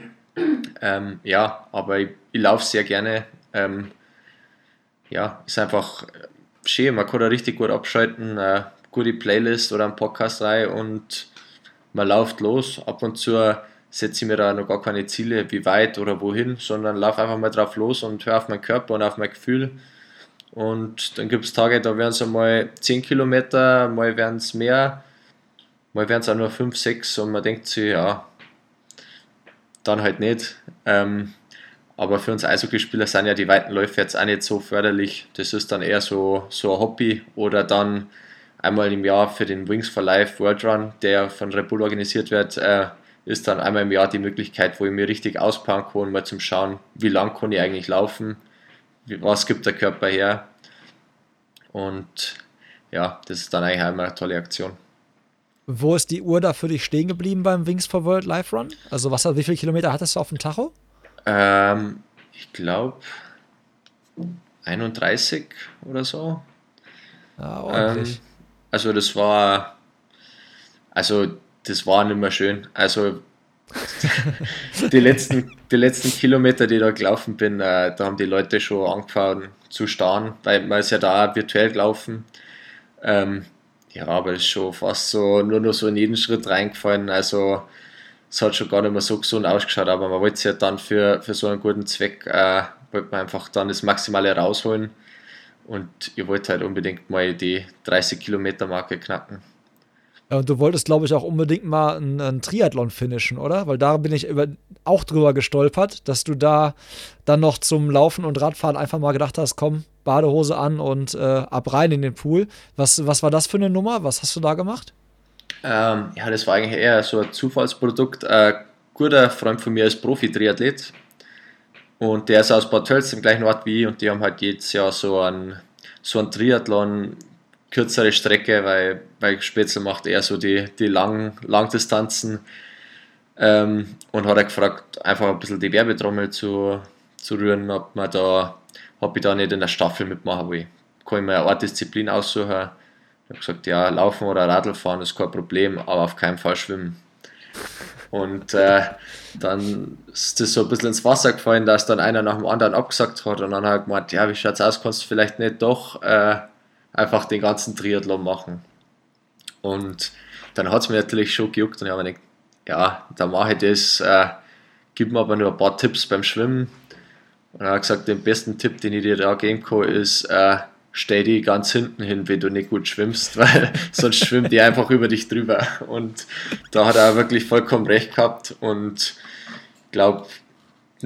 Ähm, ja, aber ich, ich laufe sehr gerne. Ähm, ja, ist einfach schön. Man kann da richtig gut abschalten, äh, gute Playlist oder ein Podcast rein und man läuft los. Ab und zu setze ich mir da noch gar keine Ziele, wie weit oder wohin, sondern laufe einfach mal drauf los und höre auf meinen Körper und auf mein Gefühl. Und dann gibt es Tage, da werden es einmal 10 Kilometer, mal werden es mehr, mal werden es auch nur 5, 6 und man denkt sich, ja, dann halt nicht. Ähm, aber für uns Eishockeyspieler sind ja die weiten Läufe jetzt auch nicht so förderlich. Das ist dann eher so, so ein Hobby oder dann einmal im Jahr für den Wings for Life World Run, der von Red Bull organisiert wird, äh, ist dann einmal im Jahr die Möglichkeit, wo ich mir richtig auspacken kann, mal zum Schauen, wie lang kann ich eigentlich laufen, was gibt der Körper her. Und ja, das ist dann eigentlich einmal eine tolle Aktion. Wo ist die Uhr da für dich stehen geblieben beim Wings for World Live Run? Also was, wie viele Kilometer hattest du auf dem Tacho? Ähm, ich glaube 31 oder so. Ja, ordentlich. Ähm, also das war, also das war nicht mehr schön. Also die, letzten, die letzten Kilometer, die ich da gelaufen bin, äh, da haben die Leute schon angefangen zu starren, weil man ist ja da virtuell gelaufen. Ähm, ja, aber es ist schon fast so nur noch so in jeden Schritt reingefallen. Also es hat schon gar nicht mehr so gesund ausgeschaut, aber man wollte es ja dann für, für so einen guten Zweck, äh, wollte man einfach dann das Maximale rausholen. Und ich wollte halt unbedingt mal die 30 Kilometer Marke knacken. Und du wolltest, glaube ich, auch unbedingt mal einen, einen, Triathlon finishen, oder? Weil da bin ich über, auch drüber gestolpert, dass du da dann noch zum Laufen und Radfahren einfach mal gedacht hast, komm, Badehose an und äh, ab rein in den Pool. Was, was war das für eine Nummer? Was hast du da gemacht? Ähm, ja, das war eigentlich eher so ein Zufallsprodukt. Ein guter Freund von mir ist Profi-Triathlet und der ist aus Bad Tölz, im gleichen Ort wie ich und die haben halt jedes Jahr so einen, so einen Triathlon kürzere Strecke, weil, weil Spätzle macht eher so die, die Lang, Langdistanzen ähm, und hat er gefragt, einfach ein bisschen die Werbetrommel zu, zu rühren, ob, man da, ob ich da nicht in der Staffel mitmachen will. Kann ich mir eine Art Disziplin aussuchen. Ich habe gesagt, ja, laufen oder Radl fahren ist kein Problem, aber auf keinen Fall schwimmen. Und äh, dann ist das so ein bisschen ins Wasser gefallen, dass dann einer nach dem anderen abgesagt hat und dann hat er gemeint, ja, wie schaut's aus, kannst du vielleicht nicht doch äh, einfach den ganzen Triathlon machen. Und dann hat es mir natürlich schon gejuckt und ich habe mir gedacht, ja, dann mache ich das, äh, gib mir aber nur ein paar Tipps beim Schwimmen. Und er hat gesagt, den besten Tipp, den ich dir da geben kann, ist, äh, stell die ganz hinten hin, wenn du nicht gut schwimmst, weil sonst schwimmt die einfach über dich drüber. Und da hat er wirklich vollkommen recht gehabt und ich glaube,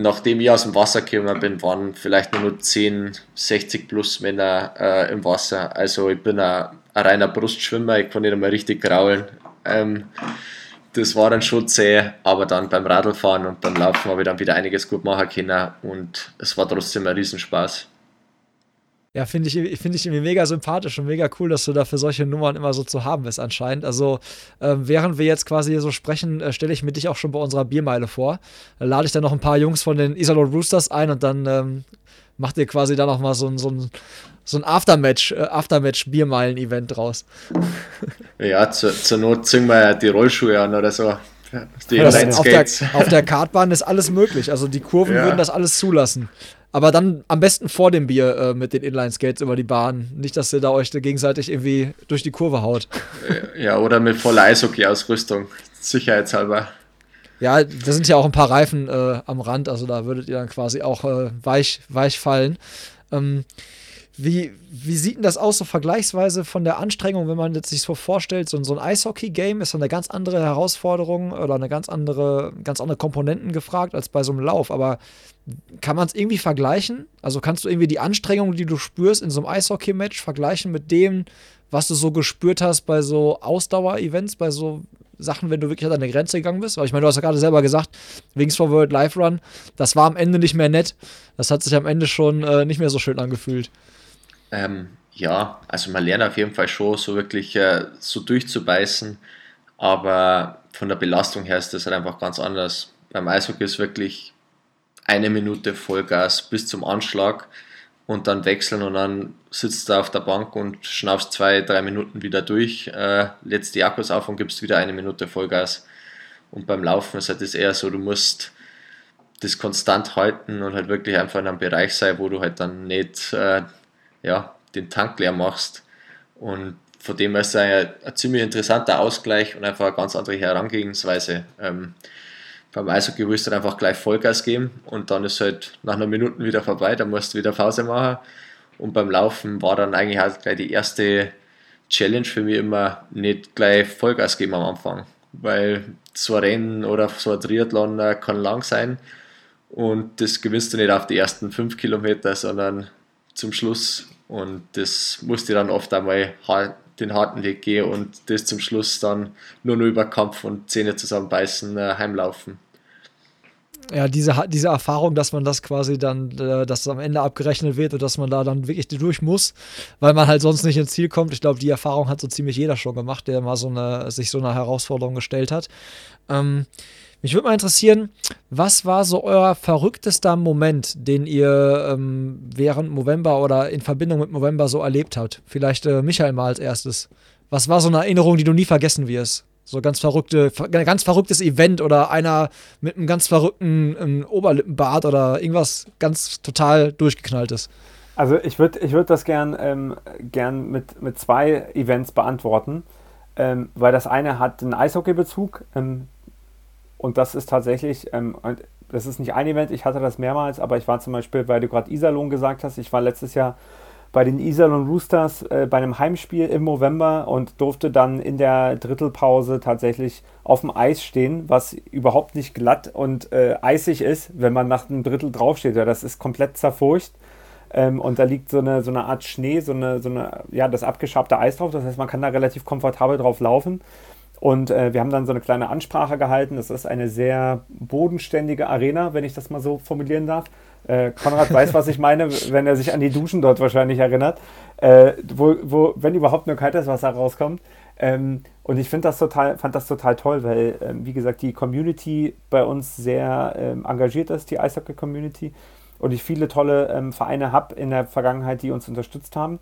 nachdem ich aus dem Wasser gekommen bin, waren vielleicht nur 10, 60 plus Männer äh, im Wasser. Also ich bin ein, ein, reiner Brustschwimmer, ich kann nicht einmal richtig kraulen. Ähm, das war dann schon zäh, aber dann beim Radlfahren und beim Laufen habe ich dann wieder einiges gut machen können und es war trotzdem ein Riesenspaß. Ja, finde ich, find ich irgendwie mega sympathisch und mega cool, dass du da für solche Nummern immer so zu haben bist anscheinend. Also äh, während wir jetzt quasi hier so sprechen, äh, stelle ich mir dich auch schon bei unserer Biermeile vor. Da lade ich dann noch ein paar Jungs von den Iserlohn Roosters ein und dann ähm, macht ihr quasi da noch mal so ein, so ein, so ein Aftermatch, äh, Aftermatch-Biermeilen-Event draus. Ja, zur, zur Not ziehen wir ja die Rollschuhe an oder so. Die ja, auf, der, auf der Kartbahn ist alles möglich. Also die Kurven ja. würden das alles zulassen. Aber dann am besten vor dem Bier äh, mit den Inline-Skates über die Bahn. Nicht, dass ihr da euch gegenseitig irgendwie durch die Kurve haut. Ja, oder mit voller Eishockey-Ausrüstung. Sicherheitshalber. Ja, da sind ja auch ein paar Reifen äh, am Rand, also da würdet ihr dann quasi auch äh, weich, weich fallen. Ähm, wie, wie sieht denn das aus, so vergleichsweise von der Anstrengung, wenn man sich so vorstellt, so, so ein Eishockey-Game ist eine ganz andere Herausforderung oder eine ganz andere, ganz andere Komponenten gefragt als bei so einem Lauf. Aber kann man es irgendwie vergleichen? Also kannst du irgendwie die Anstrengung, die du spürst in so einem Eishockey-Match, vergleichen mit dem, was du so gespürt hast bei so Ausdauer-Events, bei so Sachen, wenn du wirklich an deine Grenze gegangen bist? Weil ich meine, du hast ja gerade selber gesagt, Wings for World Live Run, das war am Ende nicht mehr nett. Das hat sich am Ende schon äh, nicht mehr so schön angefühlt. Ähm, ja, also man lernt auf jeden Fall schon so wirklich äh, so durchzubeißen, aber von der Belastung her ist das halt einfach ganz anders. Beim Eishockey ist wirklich eine Minute Vollgas bis zum Anschlag und dann wechseln und dann sitzt du auf der Bank und schnaufst zwei, drei Minuten wieder durch, äh, lädst die Akkus auf und gibst wieder eine Minute Vollgas. Und beim Laufen ist halt das eher so, du musst das konstant halten und halt wirklich einfach in einem Bereich sein, wo du halt dann nicht äh, ja, den Tank leer machst. Und von dem her ist es ein, ein ziemlich interessanter Ausgleich und einfach eine ganz andere Herangehensweise. Ähm, beim Eishockey willst du einfach gleich Vollgas geben und dann ist halt nach einer Minute wieder vorbei, dann musst du wieder Pause machen. Und beim Laufen war dann eigentlich halt gleich die erste Challenge für mich immer nicht gleich Vollgas geben am Anfang, weil so ein Rennen oder so ein Triathlon äh, kann lang sein und das gewinnst du nicht auf die ersten fünf Kilometer, sondern zum Schluss. Und das musste dann oft einmal den harten Weg gehen und das zum Schluss dann nur noch über Kampf und Zähne zusammenbeißen äh, heimlaufen. Ja, diese, diese Erfahrung, dass man das quasi dann, äh, dass am Ende abgerechnet wird und dass man da dann wirklich durch muss, weil man halt sonst nicht ins Ziel kommt. Ich glaube, die Erfahrung hat so ziemlich jeder schon gemacht, der mal so eine, sich so eine Herausforderung gestellt hat. Ähm, mich würde mal interessieren, was war so euer verrücktester Moment, den ihr ähm, während November oder in Verbindung mit November so erlebt habt? Vielleicht äh, Michael mal als erstes. Was war so eine Erinnerung, die du nie vergessen wirst? So ganz verrückte, ganz verrücktes Event oder einer mit einem ganz verrückten ähm, Oberlippenbart oder irgendwas ganz total durchgeknalltes. Also ich würde ich würd das gern, ähm, gern mit, mit zwei Events beantworten, ähm, weil das eine hat einen Eishockey-Bezug. Ähm, und das ist tatsächlich, ähm, das ist nicht ein Event, ich hatte das mehrmals, aber ich war zum Beispiel, weil du gerade Iserlohn gesagt hast, ich war letztes Jahr bei den Iserlohn Roosters äh, bei einem Heimspiel im November und durfte dann in der Drittelpause tatsächlich auf dem Eis stehen, was überhaupt nicht glatt und äh, eisig ist, wenn man nach einem Drittel draufsteht. Ja, das ist komplett zerfurcht. Ähm, und da liegt so eine, so eine Art Schnee, so eine, so eine, ja, das abgeschabte Eis drauf. Das heißt, man kann da relativ komfortabel drauf laufen. Und äh, wir haben dann so eine kleine Ansprache gehalten. Das ist eine sehr bodenständige Arena, wenn ich das mal so formulieren darf. Äh, Konrad weiß, was ich meine, wenn er sich an die Duschen dort wahrscheinlich erinnert, äh, wo, wo, wenn überhaupt nur kaltes Wasser rauskommt. Ähm, und ich das total, fand das total toll, weil, ähm, wie gesagt, die Community bei uns sehr ähm, engagiert ist, die Eishockey-Community. Und ich viele tolle ähm, Vereine habe in der Vergangenheit, die uns unterstützt haben.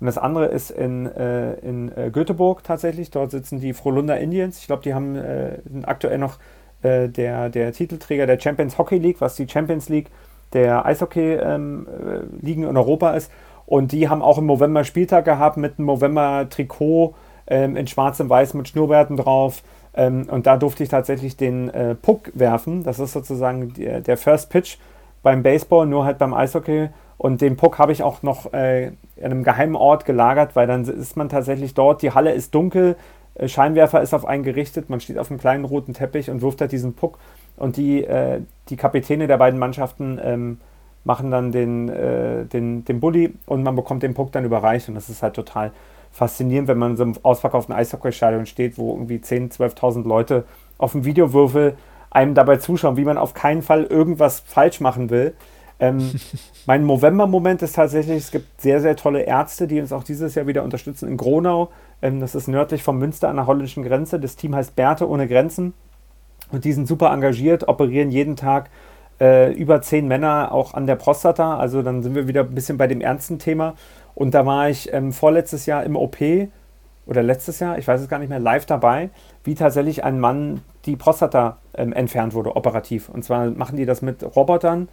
Und das andere ist in, äh, in äh, Göteborg tatsächlich. Dort sitzen die Frohlunder Indians. Ich glaube, die haben äh, sind aktuell noch äh, der, der Titelträger der Champions Hockey League, was die Champions League der Eishockey-Ligen ähm, in Europa ist. Und die haben auch im November Spieltag gehabt mit einem November-Trikot ähm, in schwarz und weiß mit Schnurrbärten drauf. Ähm, und da durfte ich tatsächlich den äh, Puck werfen. Das ist sozusagen der, der First Pitch beim Baseball, nur halt beim Eishockey. Und den Puck habe ich auch noch äh, an einem geheimen Ort gelagert, weil dann ist man tatsächlich dort. Die Halle ist dunkel, äh, Scheinwerfer ist auf einen gerichtet, man steht auf einem kleinen roten Teppich und wirft halt diesen Puck. Und die, äh, die Kapitäne der beiden Mannschaften ähm, machen dann den, äh, den, den Bulli und man bekommt den Puck dann überreicht. Und das ist halt total faszinierend, wenn man in so einem ausverkauften Eishockeystadion steht, wo irgendwie 10.000, 12.000 Leute auf dem Videowürfel einem dabei zuschauen, wie man auf keinen Fall irgendwas falsch machen will. Ähm, mein November-Moment ist tatsächlich, es gibt sehr, sehr tolle Ärzte, die uns auch dieses Jahr wieder unterstützen in Gronau. Ähm, das ist nördlich von Münster an der holländischen Grenze. Das Team heißt Bärte ohne Grenzen und die sind super engagiert, operieren jeden Tag äh, über zehn Männer auch an der Prostata. Also dann sind wir wieder ein bisschen bei dem ernsten Thema. Und da war ich ähm, vorletztes Jahr im OP oder letztes Jahr, ich weiß es gar nicht mehr, live dabei, wie tatsächlich ein Mann die Prostata ähm, entfernt wurde, operativ. Und zwar machen die das mit Robotern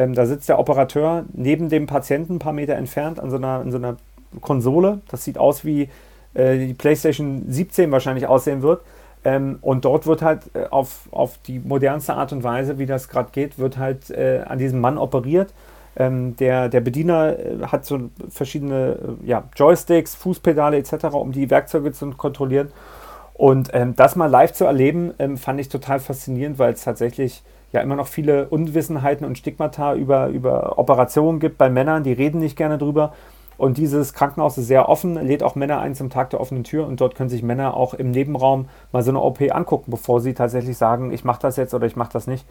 ähm, da sitzt der Operateur neben dem Patienten ein paar Meter entfernt an so einer, in so einer Konsole. Das sieht aus wie äh, die PlayStation 17 wahrscheinlich aussehen wird. Ähm, und dort wird halt äh, auf, auf die modernste Art und Weise, wie das gerade geht, wird halt äh, an diesem Mann operiert. Ähm, der, der Bediener äh, hat so verschiedene äh, ja, Joysticks, Fußpedale etc., um die Werkzeuge zu kontrollieren. Und ähm, das mal live zu erleben, ähm, fand ich total faszinierend, weil es tatsächlich ja immer noch viele Unwissenheiten und Stigmata über, über Operationen gibt bei Männern, die reden nicht gerne drüber. Und dieses Krankenhaus ist sehr offen, lädt auch Männer ein zum Tag der offenen Tür und dort können sich Männer auch im Nebenraum mal so eine OP angucken, bevor sie tatsächlich sagen, ich mache das jetzt oder ich mache das nicht.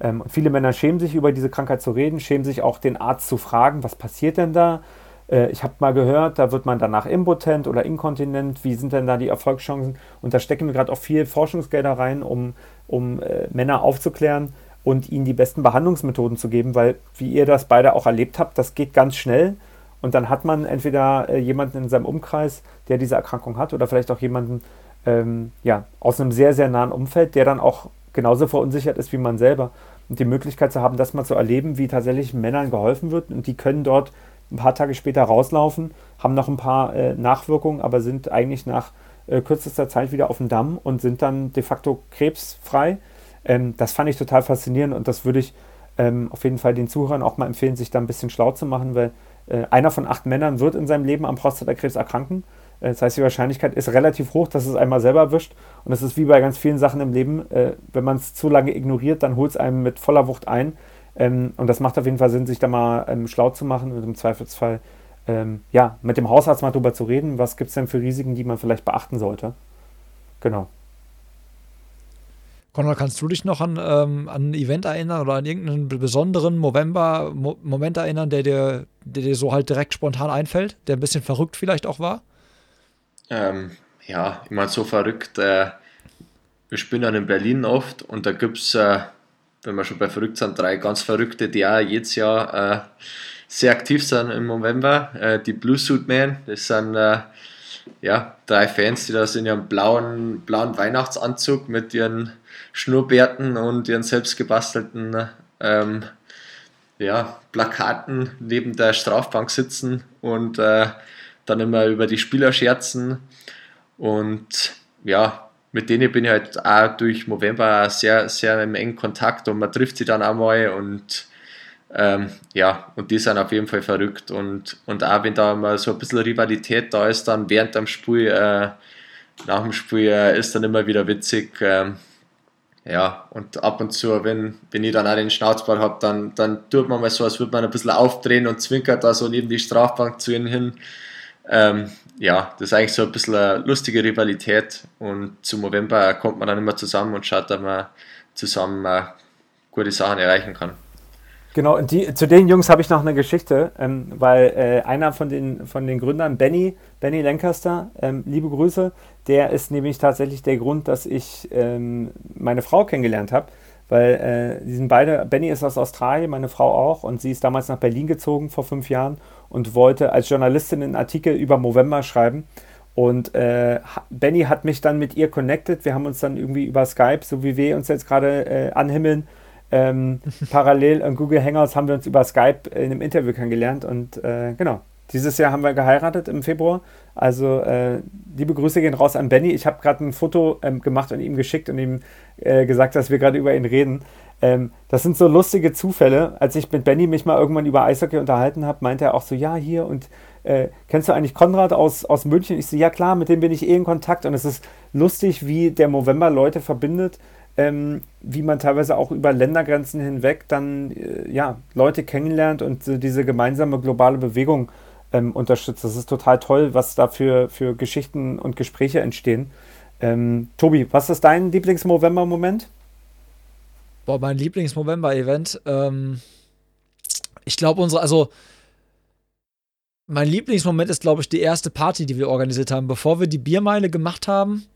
Ähm, viele Männer schämen sich über diese Krankheit zu reden, schämen sich auch den Arzt zu fragen, was passiert denn da? Äh, ich habe mal gehört, da wird man danach impotent oder inkontinent. Wie sind denn da die Erfolgschancen? Und da stecken wir gerade auch viel Forschungsgelder rein, um, um äh, Männer aufzuklären und ihnen die besten Behandlungsmethoden zu geben, weil, wie ihr das beide auch erlebt habt, das geht ganz schnell. Und dann hat man entweder äh, jemanden in seinem Umkreis, der diese Erkrankung hat, oder vielleicht auch jemanden ähm, ja, aus einem sehr, sehr nahen Umfeld, der dann auch genauso verunsichert ist wie man selber. Und die Möglichkeit zu haben, das mal zu erleben, wie tatsächlich Männern geholfen wird. Und die können dort ein paar Tage später rauslaufen, haben noch ein paar äh, Nachwirkungen, aber sind eigentlich nach äh, kürzester Zeit wieder auf dem Damm und sind dann de facto krebsfrei ähm, das fand ich total faszinierend und das würde ich ähm, auf jeden Fall den Zuhörern auch mal empfehlen, sich da ein bisschen schlau zu machen, weil äh, einer von acht Männern wird in seinem Leben am Prostatakrebs erkranken. Äh, das heißt, die Wahrscheinlichkeit ist relativ hoch, dass es einmal selber erwischt. Und das ist wie bei ganz vielen Sachen im Leben. Äh, wenn man es zu lange ignoriert, dann holt es einem mit voller Wucht ein. Ähm, und das macht auf jeden Fall Sinn, sich da mal ähm, schlau zu machen und im Zweifelsfall ähm, ja, mit dem Hausarzt mal drüber zu reden. Was gibt es denn für Risiken, die man vielleicht beachten sollte? Genau. Konrad, kannst du dich noch an, ähm, an ein Event erinnern oder an irgendeinen besonderen November-Moment erinnern, der dir, der dir so halt direkt spontan einfällt, der ein bisschen verrückt vielleicht auch war? Ähm, ja, ich meine, so verrückt. Äh, wir spielen dann in Berlin oft und da gibt es, äh, wenn wir schon bei verrückt sind, drei ganz verrückte, die auch jedes Jahr äh, sehr aktiv sind im November. Äh, die Blue Suit Man, das sind äh, ja, drei Fans, die das in ihrem blauen, blauen Weihnachtsanzug mit ihren Schnurrbärten und ihren selbst gebastelten ähm, ja, Plakaten neben der Strafbank sitzen und äh, dann immer über die Spieler scherzen. Und ja, mit denen bin ich halt auch durch November sehr, sehr im engen Kontakt und man trifft sie dann auch mal und Ähm, ja, und die sind auf jeden Fall verrückt. Und, und auch wenn da mal so ein bisschen Rivalität da ist, dann während dem Spiel, äh, nach dem Spiel äh, ist dann immer wieder witzig. Ähm, ja, und ab und zu, wenn, wenn ich dann auch den Schnauzball habe, dann, dann tut man mal so, als würde man ein bisschen aufdrehen und zwinkert da so neben die Strafbank zu ihnen hin. Ähm, ja, das ist eigentlich so ein bisschen eine lustige Rivalität und zum November kommt man dann immer zusammen und schaut, dass man zusammen äh, gute Sachen erreichen kann. Genau, und die, zu den Jungs habe ich noch eine Geschichte, ähm, weil äh, einer von den, von den Gründern, Benny, Benny Lancaster, ähm, liebe Grüße, der ist nämlich tatsächlich der Grund, dass ich ähm, meine Frau kennengelernt habe, weil äh, die sind beide, Benny ist aus Australien, meine Frau auch, und sie ist damals nach Berlin gezogen vor fünf Jahren und wollte als Journalistin einen Artikel über November schreiben. Und äh, Benny hat mich dann mit ihr connected. Wir haben uns dann irgendwie über Skype, so wie wir uns jetzt gerade äh, anhimmeln, ähm, parallel in Google Hangouts haben wir uns über Skype in einem Interview kennengelernt. Und äh, genau, dieses Jahr haben wir geheiratet im Februar. Also äh, liebe Grüße gehen raus an Benny. Ich habe gerade ein Foto ähm, gemacht und ihm geschickt und ihm äh, gesagt, dass wir gerade über ihn reden. Ähm, das sind so lustige Zufälle. Als ich mit Benny mich mal irgendwann über Eishockey unterhalten habe, meinte er auch so, ja, hier und äh, kennst du eigentlich Konrad aus, aus München? Ich so, ja klar, mit dem bin ich eh in Kontakt und es ist lustig, wie der November Leute verbindet, ähm, wie man teilweise auch über Ländergrenzen hinweg dann äh, ja, Leute kennenlernt und äh, diese gemeinsame globale Bewegung ähm, unterstützt. Das ist total toll, was da für, für Geschichten und Gespräche entstehen. Ähm, Tobi, was ist dein Lieblings-November-Moment? Boah, mein Lieblings-November-Event. Ähm, ich glaube, unsere, also mein Lieblingsmoment ist, glaube ich, die erste Party, die wir organisiert haben. Bevor wir die Biermeile gemacht haben,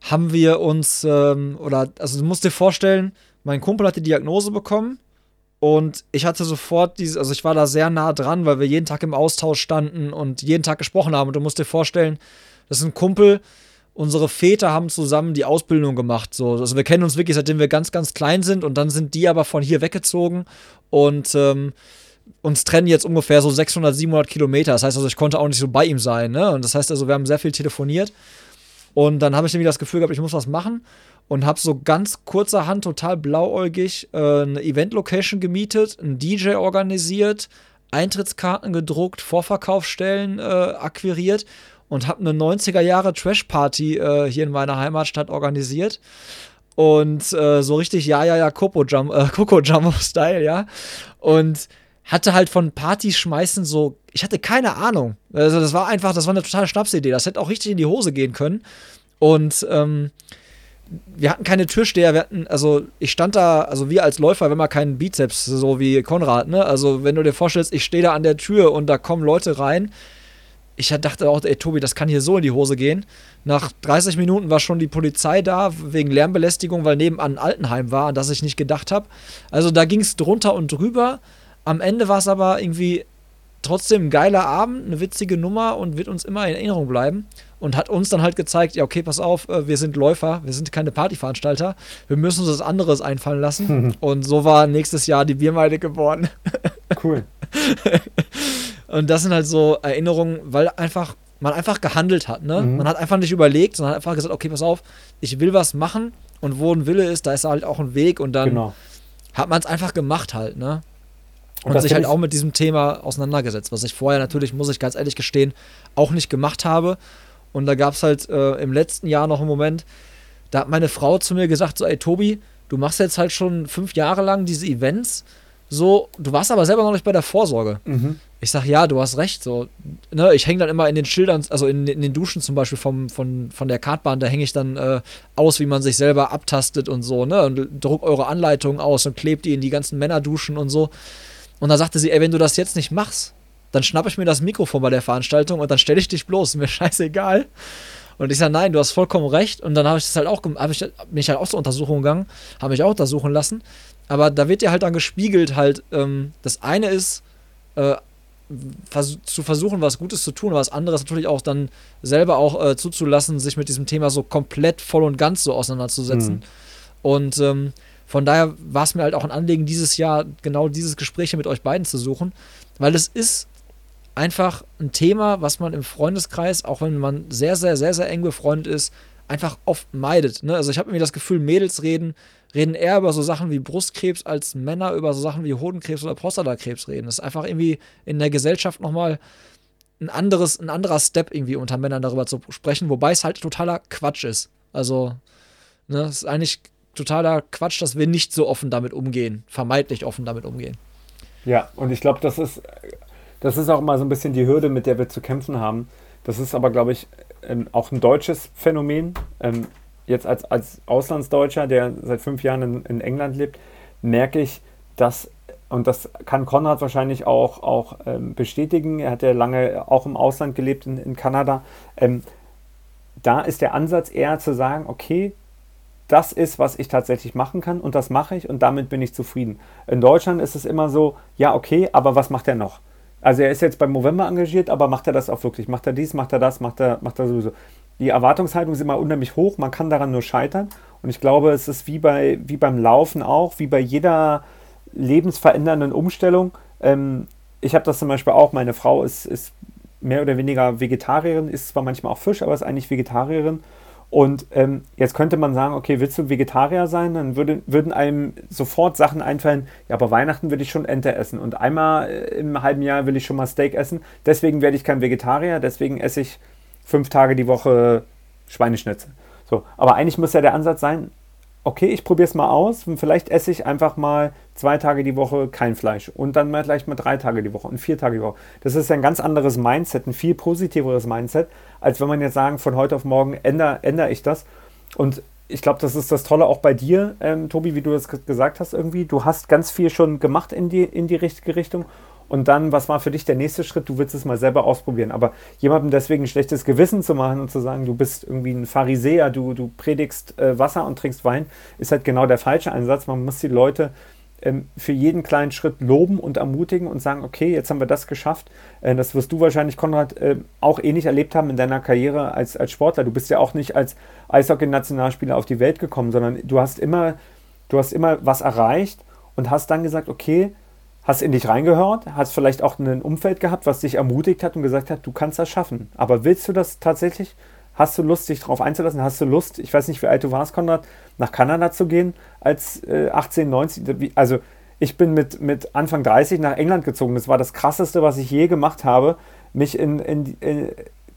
haben wir uns, ähm, oder, also du musst dir vorstellen, mein Kumpel hat die Diagnose bekommen und ich hatte sofort dieses, also ich war da sehr nah dran, weil wir jeden Tag im Austausch standen und jeden Tag gesprochen haben. Und du musst dir vorstellen, das ist ein Kumpel, unsere Väter haben zusammen die Ausbildung gemacht. So. Also wir kennen uns wirklich, seitdem wir ganz, ganz klein sind und dann sind die aber von hier weggezogen und ähm, uns trennen jetzt ungefähr so 600, 700 Kilometer. Das heißt also, ich konnte auch nicht so bei ihm sein. Ne? Und das heißt also, wir haben sehr viel telefoniert. Und dann habe ich irgendwie das Gefühl gehabt, ich muss was machen und habe so ganz kurzerhand, total blauäugig, äh, eine Event-Location gemietet, einen DJ organisiert, Eintrittskarten gedruckt, Vorverkaufsstellen äh, akquiriert und habe eine 90er Jahre Trash-Party äh, hier in meiner Heimatstadt organisiert. Und äh, so richtig, ja, ja, ja, Coco Jumbo, äh, ja. Und hatte halt von Partys schmeißen so, ich hatte keine Ahnung. Also das war einfach, das war eine totale Schnapsidee. Das hätte auch richtig in die Hose gehen können. Und ähm, wir hatten keine Türsteher, wir hatten, also ich stand da, also wir als Läufer, wenn man keinen Bizeps, so wie Konrad, ne? Also wenn du dir vorstellst, ich stehe da an der Tür und da kommen Leute rein, ich dachte auch, ey Tobi, das kann hier so in die Hose gehen. Nach 30 Minuten war schon die Polizei da wegen Lärmbelästigung, weil nebenan ein Altenheim war, an das ich nicht gedacht habe. Also da ging es drunter und drüber. Am Ende war es aber irgendwie trotzdem ein geiler Abend, eine witzige Nummer und wird uns immer in Erinnerung bleiben. Und hat uns dann halt gezeigt, ja, okay, pass auf, äh, wir sind Läufer, wir sind keine Partyveranstalter, wir müssen uns was anderes einfallen lassen. und so war nächstes Jahr die Biermeile geboren. Cool. Und das sind halt so Erinnerungen, weil einfach man einfach gehandelt hat, ne? Mhm. Man hat einfach nicht überlegt, sondern hat einfach gesagt, okay, pass auf, ich will was machen und wo ein Wille ist, da ist halt auch ein Weg und dann genau. hat man es einfach gemacht halt, ne? Und, und sich halt auch mit diesem Thema auseinandergesetzt, was ich vorher natürlich, muss ich ganz ehrlich gestehen, auch nicht gemacht habe. Und da gab es halt äh, im letzten Jahr noch einen Moment, da hat meine Frau zu mir gesagt, so, ey Tobi, du machst jetzt halt schon fünf Jahre lang diese Events, so, du warst aber selber noch nicht bei der Vorsorge. Mhm. Ich sag, ja, du hast recht. So, ne, ich hänge dann immer in den Schildern, also in, in, den Duschen zum Beispiel vom, von, von der Kartbahn, da hänge ich dann äh, aus, wie man sich selber abtastet und so, ne? Und druck eure Anleitungen aus und klebt die in die ganzen Männerduschen und so. Und da sagte sie, ey, wenn du das jetzt nicht machst, dann schnappe ich mir das Mikrofon bei der Veranstaltung und dann stelle ich dich bloß, mir scheißegal. Und ich sage, nein, du hast vollkommen recht. Und dann habe ich das halt auch, hab ich, bin ich halt auch zur Untersuchung gegangen, habe mich auch untersuchen lassen. Aber da wird dir halt dann gespiegelt, halt, ähm, das eine ist, äh, vers zu versuchen, was Gutes zu tun, aber das andere ist natürlich auch dann selber auch äh, zuzulassen, sich mit diesem Thema so komplett voll und ganz so auseinanderzusetzen. Mhm. Und ähm, von daher war es mir halt auch ein Anliegen, dieses Jahr genau dieses Gespräch mit euch beiden zu suchen, weil es ist einfach ein Thema, was man im Freundeskreis, auch wenn man sehr, sehr, sehr, sehr eng befreundet ist, einfach oft meidet. Ne? Also ich habe irgendwie das Gefühl, Mädels reden, reden eher über so Sachen wie Brustkrebs, als Männer über so Sachen wie Hodenkrebs oder Prostatakrebs reden. Das ist einfach irgendwie in der Gesellschaft nochmal ein anderes, ein anderer Step irgendwie unter Männern darüber zu sprechen, wobei es halt totaler Quatsch ist. Also, ne, es ist eigentlich totaler Quatsch, dass wir nicht so offen damit umgehen, vermeintlich offen damit umgehen. Ja, und ich glaube, das ist, das ist auch mal so ein bisschen die Hürde, mit der wir zu kämpfen haben. Das ist aber, glaube ich, ähm, auch ein deutsches Phänomen. Ähm, jetzt als, als Auslandsdeutscher, der seit fünf Jahren in, in England lebt, merke ich, dass, und das kann Konrad wahrscheinlich auch, auch ähm, bestätigen, er hat ja lange auch im Ausland gelebt, in, in Kanada, ähm, da ist der Ansatz eher zu sagen, okay, das ist, was ich tatsächlich machen kann und das mache ich und damit bin ich zufrieden. In Deutschland ist es immer so, ja, okay, aber was macht er noch? Also er ist jetzt beim November engagiert, aber macht er das auch wirklich? Macht er dies, macht er das, macht er, macht er sowieso? Die Erwartungshaltung ist immer unheimlich hoch, man kann daran nur scheitern. Und ich glaube, es ist wie, bei, wie beim Laufen auch, wie bei jeder lebensverändernden Umstellung. Ähm, ich habe das zum Beispiel auch, meine Frau ist, ist mehr oder weniger Vegetarierin, ist zwar manchmal auch Fisch, aber ist eigentlich Vegetarierin. Und ähm, jetzt könnte man sagen, okay, willst du Vegetarier sein? Dann würde, würden einem sofort Sachen einfallen, ja, aber Weihnachten will ich schon Ente essen und einmal äh, im halben Jahr will ich schon mal Steak essen. Deswegen werde ich kein Vegetarier, deswegen esse ich fünf Tage die Woche Schweineschnitzel. So, aber eigentlich muss ja der Ansatz sein, okay, ich probiere es mal aus und vielleicht esse ich einfach mal zwei Tage die Woche kein Fleisch und dann mal gleich mal drei Tage die Woche und vier Tage die Woche. Das ist ein ganz anderes Mindset, ein viel positiveres Mindset, als wenn man jetzt sagen, von heute auf morgen ändere, ändere ich das. Und ich glaube, das ist das Tolle auch bei dir, ähm, Tobi, wie du das gesagt hast irgendwie. Du hast ganz viel schon gemacht in die, in die richtige Richtung und dann, was war für dich der nächste Schritt? Du willst es mal selber ausprobieren. Aber jemandem deswegen ein schlechtes Gewissen zu machen und zu sagen, du bist irgendwie ein Pharisäer, du, du predigst äh, Wasser und trinkst Wein, ist halt genau der falsche Einsatz. Man muss die Leute ähm, für jeden kleinen Schritt loben und ermutigen und sagen, okay, jetzt haben wir das geschafft. Äh, das wirst du wahrscheinlich, Konrad, äh, auch ähnlich erlebt haben in deiner Karriere als, als Sportler. Du bist ja auch nicht als Eishockey-Nationalspieler auf die Welt gekommen, sondern du hast immer, du hast immer was erreicht und hast dann gesagt, okay, hast in dich reingehört, hast vielleicht auch ein Umfeld gehabt, was dich ermutigt hat und gesagt hat, du kannst das schaffen. Aber willst du das tatsächlich? Hast du Lust, dich darauf einzulassen? Hast du Lust, ich weiß nicht, wie alt du warst, Konrad, nach Kanada zu gehen als äh, 18, 19? Also ich bin mit, mit Anfang 30 nach England gezogen. Das war das Krasseste, was ich je gemacht habe, mich in, in, in,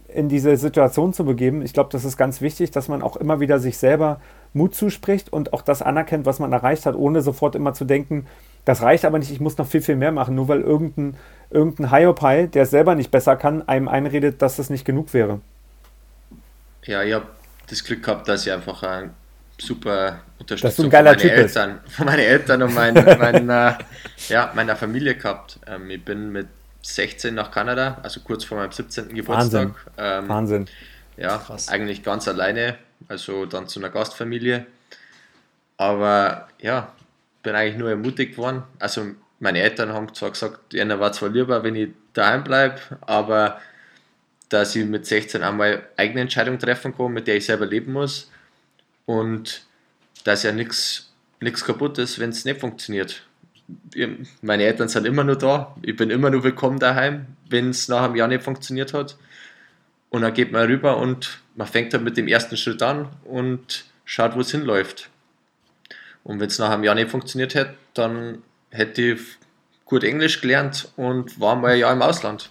in diese Situation zu begeben. Ich glaube, das ist ganz wichtig, dass man auch immer wieder sich selber Mut zuspricht und auch das anerkennt, was man erreicht hat, ohne sofort immer zu denken, das reicht aber nicht, ich muss noch viel, viel mehr machen, nur weil irgendein, irgendein Hiopai, der es selber nicht besser kann, einem einredet, dass das nicht genug wäre. Ja, ich habe das Glück gehabt, dass ich einfach ein super Unterstützung von meinen Eltern, von meinen Eltern und mein, mein, äh, ja, meiner Familie gehabt. Ähm, ich bin mit 16 nach Kanada, also kurz vor meinem 17. Geburtstag. Wahnsinn. Ähm, Wahnsinn. Ja, Krass. eigentlich ganz alleine, also dann zu einer Gastfamilie. Aber ja, bin eigentlich nur ermutigt worden. Also meine Eltern haben zwar gesagt, ihnen war zwar lieber, wenn ich daheim bleibe, aber dass ich mit 16 einmal eigene Entscheidung treffen kann, mit der ich selber leben muss und dass ja nichts kaputt ist, wenn es nicht funktioniert. Meine Eltern sind immer nur da, ich bin immer nur willkommen daheim, wenn es nach einem Jahr nicht funktioniert hat. Und dann geht man rüber und man fängt dann mit dem ersten Schritt an und schaut, wo es hinläuft. Und wenn es nach einem Jahr nicht funktioniert hätte, dann hätte ich gut Englisch gelernt und war mal ein Jahr im Ausland.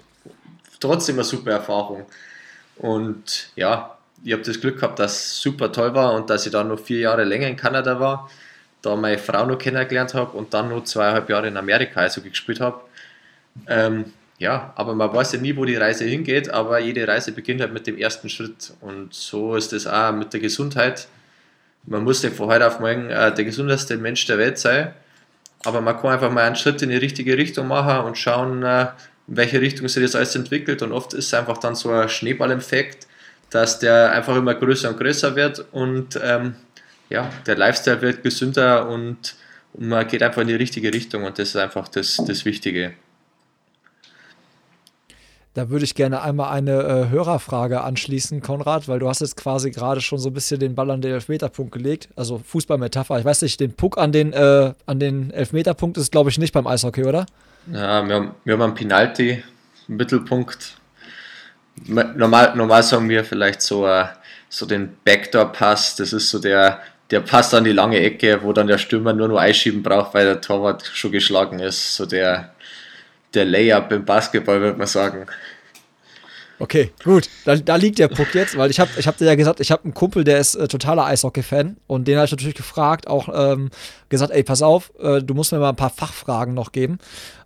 Trotzdem eine super Erfahrung. Und ja, ich habe das Glück gehabt, dass es super toll war und dass ich dann noch vier Jahre länger in Kanada war, da meine Frau noch kennengelernt habe und dann noch zweieinhalb Jahre in Amerika also gespielt habe. Ähm, ja, aber man weiß ja nie, wo die Reise hingeht, aber jede Reise beginnt halt mit dem ersten Schritt. Und so ist es auch mit der Gesundheit man muss nicht von heute auf morgen äh, der gesundeste Mensch der Welt sein, aber man kann einfach mal einen Schritt in die richtige Richtung machen und schauen, äh, in welche Richtung sich das alles entwickelt. Und oft ist es einfach dann so ein Schneeballeffekt, dass der einfach immer größer und größer wird und ähm, ja, der Lifestyle wird gesünder und, man geht einfach in die richtige Richtung und das ist einfach das, das Wichtige. Da würde ich gerne einmal eine äh, Hörerfrage anschließen, Konrad, weil du hast jetzt quasi gerade schon so ein bisschen den Ball an den Elfmeterpunkt gelegt. Also Fußballmetapher. Ich weiß nicht, den Puck an den, äh, an den Elfmeterpunkt ist, glaube ich, nicht beim Eishockey, oder? Ja, wir haben, wir haben einen Penalty, Mittelpunkt. Normal, normal sagen wir vielleicht so ein so den Backdoor-Pass, das ist so der, der passt an die lange Ecke, wo dann der Stürmer nur noch einschieben braucht, weil der Torwart schon geschlagen ist. So der, der Layup im Basketball, würde man sagen. Okay, gut. Da, da liegt der Puck jetzt, weil ich habe ich hab dir ja gesagt, ich habe einen Kumpel, der ist äh, totaler Eishockey-Fan und den habe ich natürlich gefragt, auch ähm, gesagt, ey, pass auf, äh, du musst mir mal ein paar Fachfragen noch geben.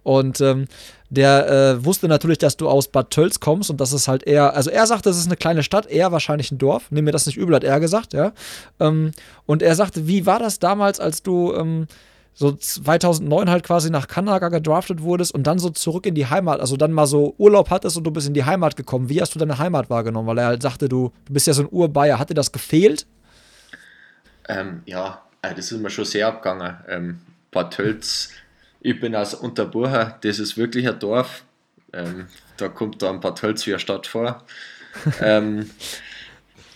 Und ähm, der äh, wusste natürlich, dass du aus Bad Tölz kommst und das ist halt eher, also er sagt, das ist eine kleine Stadt, eher wahrscheinlich ein Dorf. Nimm mir das nicht übel, hat er gesagt, ja. Ähm, und er sagte, wie war das damals, als du ähm, so 2009 halt quasi nach Kanada gedraftet wurdest und dann so zurück in die Heimat, also dann mal so Urlaub hattest und du bist in die Heimat gekommen. Wie hast du deine Heimat wahrgenommen? Weil er halt sagte, du, du bist ja so ein Urbayer. Hat dir das gefehlt? Ähm, ja, äh, das ist mir schon sehr abgegangen. Ähm, Bad Tölz, ich bin aus Unterburger, das ist wirklich ein Dorf. Ähm, da kommt dann Bad Tölz wie eine Stadt vor. ähm,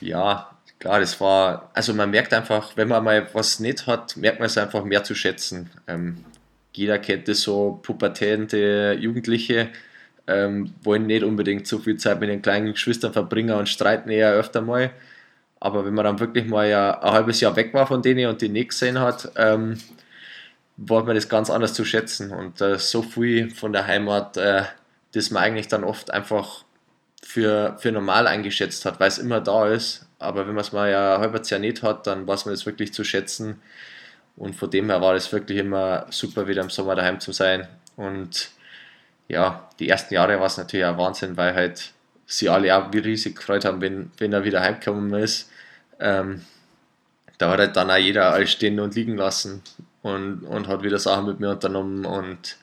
ja, klar, das war, also man merkt einfach, wenn man mal was nicht hat, merkt man es einfach mehr zu schätzen. Ähm, jeder kennt das so, pubertierende Jugendliche ähm, wollen nicht unbedingt so viel Zeit mit den kleinen Geschwistern verbringen und streiten eher öfter mal. Aber wenn man dann wirklich mal ja, ein halbes Jahr weg war von denen und die nicht gesehen hat, ähm, war man das ganz anders zu schätzen. Und äh, so viel von der Heimat, äh, das man eigentlich dann oft einfach für, für normal eingeschätzt hat, weil es immer da ist aber wenn man es mal ja ein halbes Jahr nicht hat, dann weiß man das wirklich zu schätzen. Und von dem her war es wirklich immer super, wieder im Sommer daheim zu sein. Und ja, die ersten Jahre war es natürlich auch Wahnsinn, weil halt sie alle auch wie riesig gefreut haben, wenn, wenn er wieder heimgekommen ist. Ähm, da hat halt dann auch jeder alles stehen und liegen lassen und, und hat wieder Sachen mit mir unternommen. Und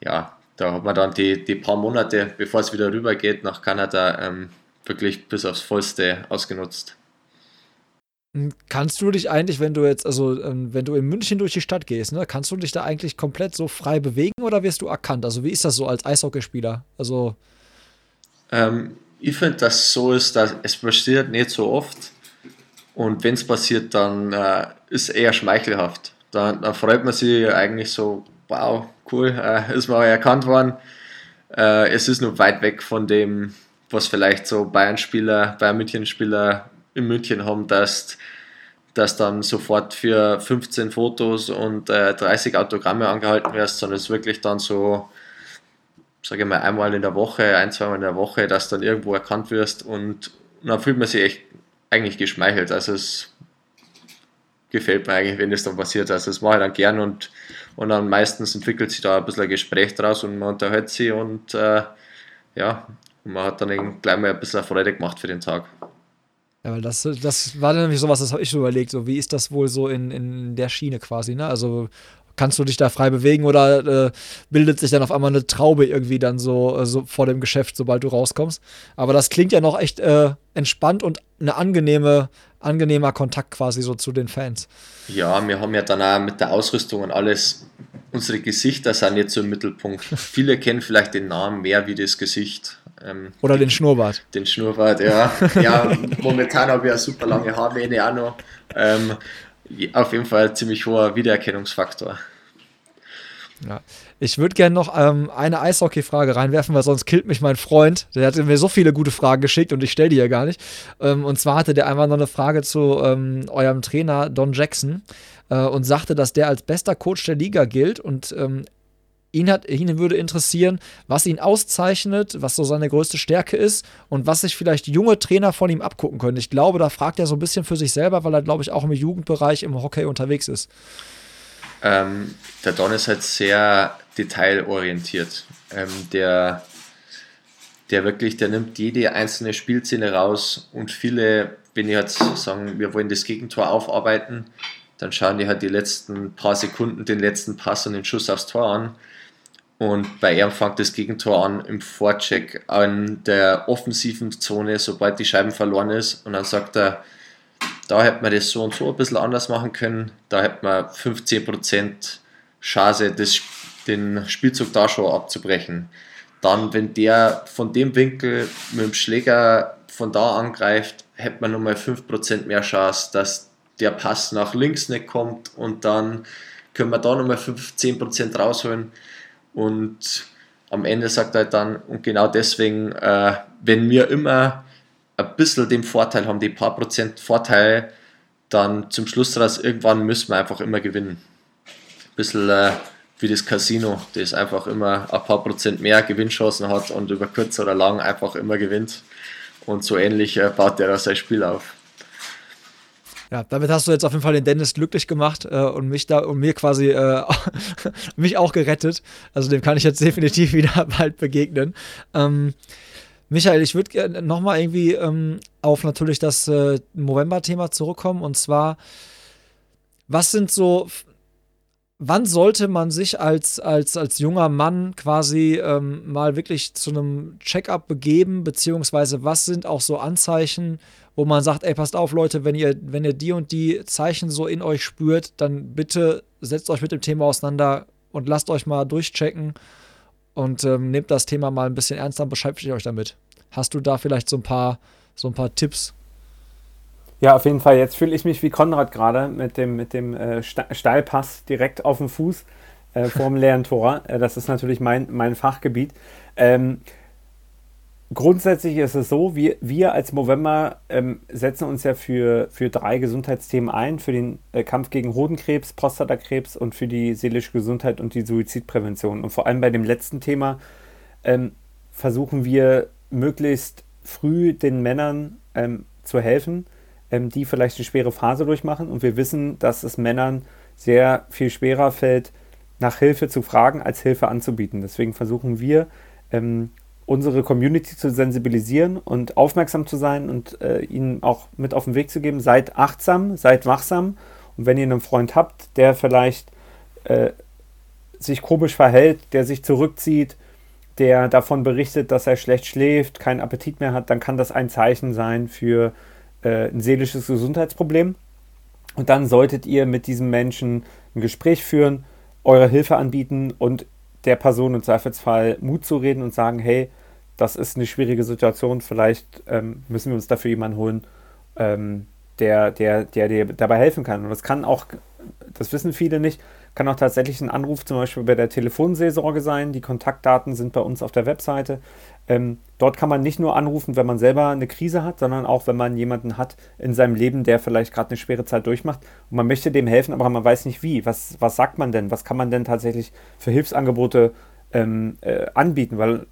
ja, da hat man dann die, die paar Monate, bevor es wieder rüber geht nach Kanada, ähm, wirklich bis aufs Vollste ausgenutzt. Hm, kannst du dich eigentlich, wenn du jetzt, also ähm, wenn du in München durch die Stadt gehst, ne, kannst du dich da eigentlich komplett so frei bewegen oder wirst du erkannt? Also wie ist das so als Eishockeyspieler? Also ähm, ich finde, dass so ist, dass es passiert nicht so oft und wenn es passiert, dann äh, ist eher schmeichelhaft. Dann, dann, freut man sich eigentlich so, wow, cool, äh, ist mal erkannt worden. Äh, es ist nur weit weg von dem, was vielleicht so Bayern-Spieler, Bayern-München-Spieler in München haben, dass, dass dann sofort für 15 Fotos und äh, 30 Autogramme angehalten wirst, sondern es wirklich dann so, sage ich mal, einmal in der Woche, ein, zweimal in der Woche, dass dann irgendwo erkannt wirst und, und dann fühlt man sich echt eigentlich geschmeichelt. Also es gefällt mir eigentlich, wenn das dann passiert. Also das mache ich dann gern und, und dann meistens entwickelt sich da ein bisschen ein Gespräch draus und man unterhält sich und äh, ja, und man hat dann gleich mal ein bisschen Freude gemacht für den Tag. Ja, weil das, das war nämlich sowas, das habe ich so überlegt, so wie ist das wohl so in, in der Schiene quasi, ne? Also kannst du dich da frei bewegen oder äh, bildet sich dann auf einmal eine Traube irgendwie dann so, äh, so vor dem Geschäft, sobald du rauskommst. Aber das klingt ja noch echt äh, entspannt und eine angenehme, angenehmer Kontakt quasi so zu den Fans. Ja, wir haben ja dann auch mit der Ausrüstung und alles, unsere Gesichter sind jetzt so im Mittelpunkt. Viele kennen vielleicht den Namen mehr wie das Gesicht. Ähm, Oder den Schnurrbart. Den Schnurrbart, ja. ja, momentan habe ich ja super lange Haarmähne auch noch. Ähm, auf jeden Fall ziemlich hoher Wiedererkennungsfaktor. Ja. Ich würde gerne noch ähm, eine Eishockey-Frage reinwerfen, weil sonst killt mich mein Freund. Der hat mir so viele gute Fragen geschickt und ich stelle die ja gar nicht. Ähm, und zwar hatte der einmal noch eine Frage zu ähm, eurem Trainer Don Jackson äh, und sagte, dass der als bester Coach der Liga gilt und ähm, Ihn, hat, ihn würde interessieren, was ihn auszeichnet, was so seine größte Stärke ist und was sich vielleicht junge Trainer von ihm abgucken können. Ich glaube, da fragt er so ein bisschen für sich selber, weil er, glaube ich, auch im Jugendbereich im Hockey unterwegs ist. Ähm, der Don ist halt sehr detailorientiert. Ähm, der, der wirklich, der nimmt jede einzelne Spielszene raus und viele, wenn die halt sagen, wir wollen das Gegentor aufarbeiten, dann schauen die halt die letzten paar Sekunden den letzten Pass und den Schuss aufs Tor an und bei ihm fängt das Gegentor an im Vorcheck an der offensiven Zone, sobald die Scheiben verloren ist. Und dann sagt er, da hätte man das so und so ein bisschen anders machen können. Da hätte man 15% Chance, das, den Spielzug da schon abzubrechen. Dann, wenn der von dem Winkel mit dem Schläger von da angreift, hätte man nochmal 5% mehr Chance, dass der Pass nach links nicht kommt und dann können wir da nochmal 15% rausholen. Und am Ende sagt er dann, und genau deswegen, äh, wenn wir immer ein bisschen den Vorteil haben, die paar Prozent Vorteil, dann zum Schluss raus, irgendwann müssen wir einfach immer gewinnen. Ein bisschen äh, wie das Casino, das einfach immer ein paar Prozent mehr Gewinnchancen hat und über kurz oder lang einfach immer gewinnt. Und so ähnlich äh, baut der sein Spiel auf. Ja, damit hast du jetzt auf jeden Fall den Dennis glücklich gemacht äh, und mich da und mir quasi äh, mich auch gerettet. Also dem kann ich jetzt definitiv wieder bald begegnen. Ähm, Michael, ich würde gerne nochmal irgendwie ähm, auf natürlich das äh, November-Thema zurückkommen und zwar, was sind so wann sollte man sich als, als, als junger Mann quasi ähm, mal wirklich zu einem Check-up begeben, beziehungsweise was sind auch so Anzeichen, wo man sagt, ey, passt auf, Leute, wenn ihr, wenn ihr die und die Zeichen so in euch spürt, dann bitte setzt euch mit dem Thema auseinander und lasst euch mal durchchecken und ähm, nehmt das Thema mal ein bisschen ernster und beschäftigt euch damit. Hast du da vielleicht so ein paar, so ein paar Tipps? Ja, auf jeden Fall. Jetzt fühle ich mich wie Konrad gerade mit dem, mit dem äh, Steilpass direkt auf dem Fuß äh, vorm leeren Tor. Äh, das ist natürlich mein, mein Fachgebiet. Ähm, grundsätzlich ist es so, wir, wir als Movember ähm, setzen uns ja für, für drei Gesundheitsthemen ein: für den äh, Kampf gegen Hodenkrebs, Prostatakrebs und für die seelische Gesundheit und die Suizidprävention. Und vor allem bei dem letzten Thema ähm, versuchen wir möglichst früh den Männern ähm, zu helfen ähm, die vielleicht eine schwere Phase durchmachen. Und wir wissen, dass es Männern sehr viel schwerer fällt, nach Hilfe zu fragen, als Hilfe anzubieten. Deswegen versuchen wir, ähm, unsere Community zu sensibilisieren und aufmerksam zu sein und äh, ihnen auch mit auf den Weg zu geben. Seid achtsam, seid wachsam. Und wenn ihr einen Freund habt, der vielleicht äh, sich komisch verhält, der sich zurückzieht, der davon berichtet, dass er schlecht schläft, keinen Appetit mehr hat, dann kann das ein Zeichen sein für äh, ein seelisches Gesundheitsproblem. Und dann solltet ihr mit diesem Menschen ein Gespräch führen, eure Hilfe anbieten und der Person im Zweifelsfall Mut zu reden und sagen, hey, das ist eine schwierige Situation, vielleicht ähm, müssen wir uns dafür jemanden holen, ähm, der, der, der dir dabei helfen kann. Und das kann auch, das wissen viele nicht, kann auch tatsächlich ein Anruf zum Beispiel bei der Telefonseelsorge sein. Die Kontaktdaten sind bei uns auf der Webseite. Ähm, dort kann man nicht nur anrufen, wenn man selber eine Krise hat, sondern auch, wenn man jemanden hat in seinem Leben, der vielleicht gerade eine schwere Zeit durchmacht und man möchte dem helfen, aber man weiß nicht wie. Was, was sagt man denn? Was kann man denn tatsächlich für Hilfsangebote ähm, äh, anbieten? Weil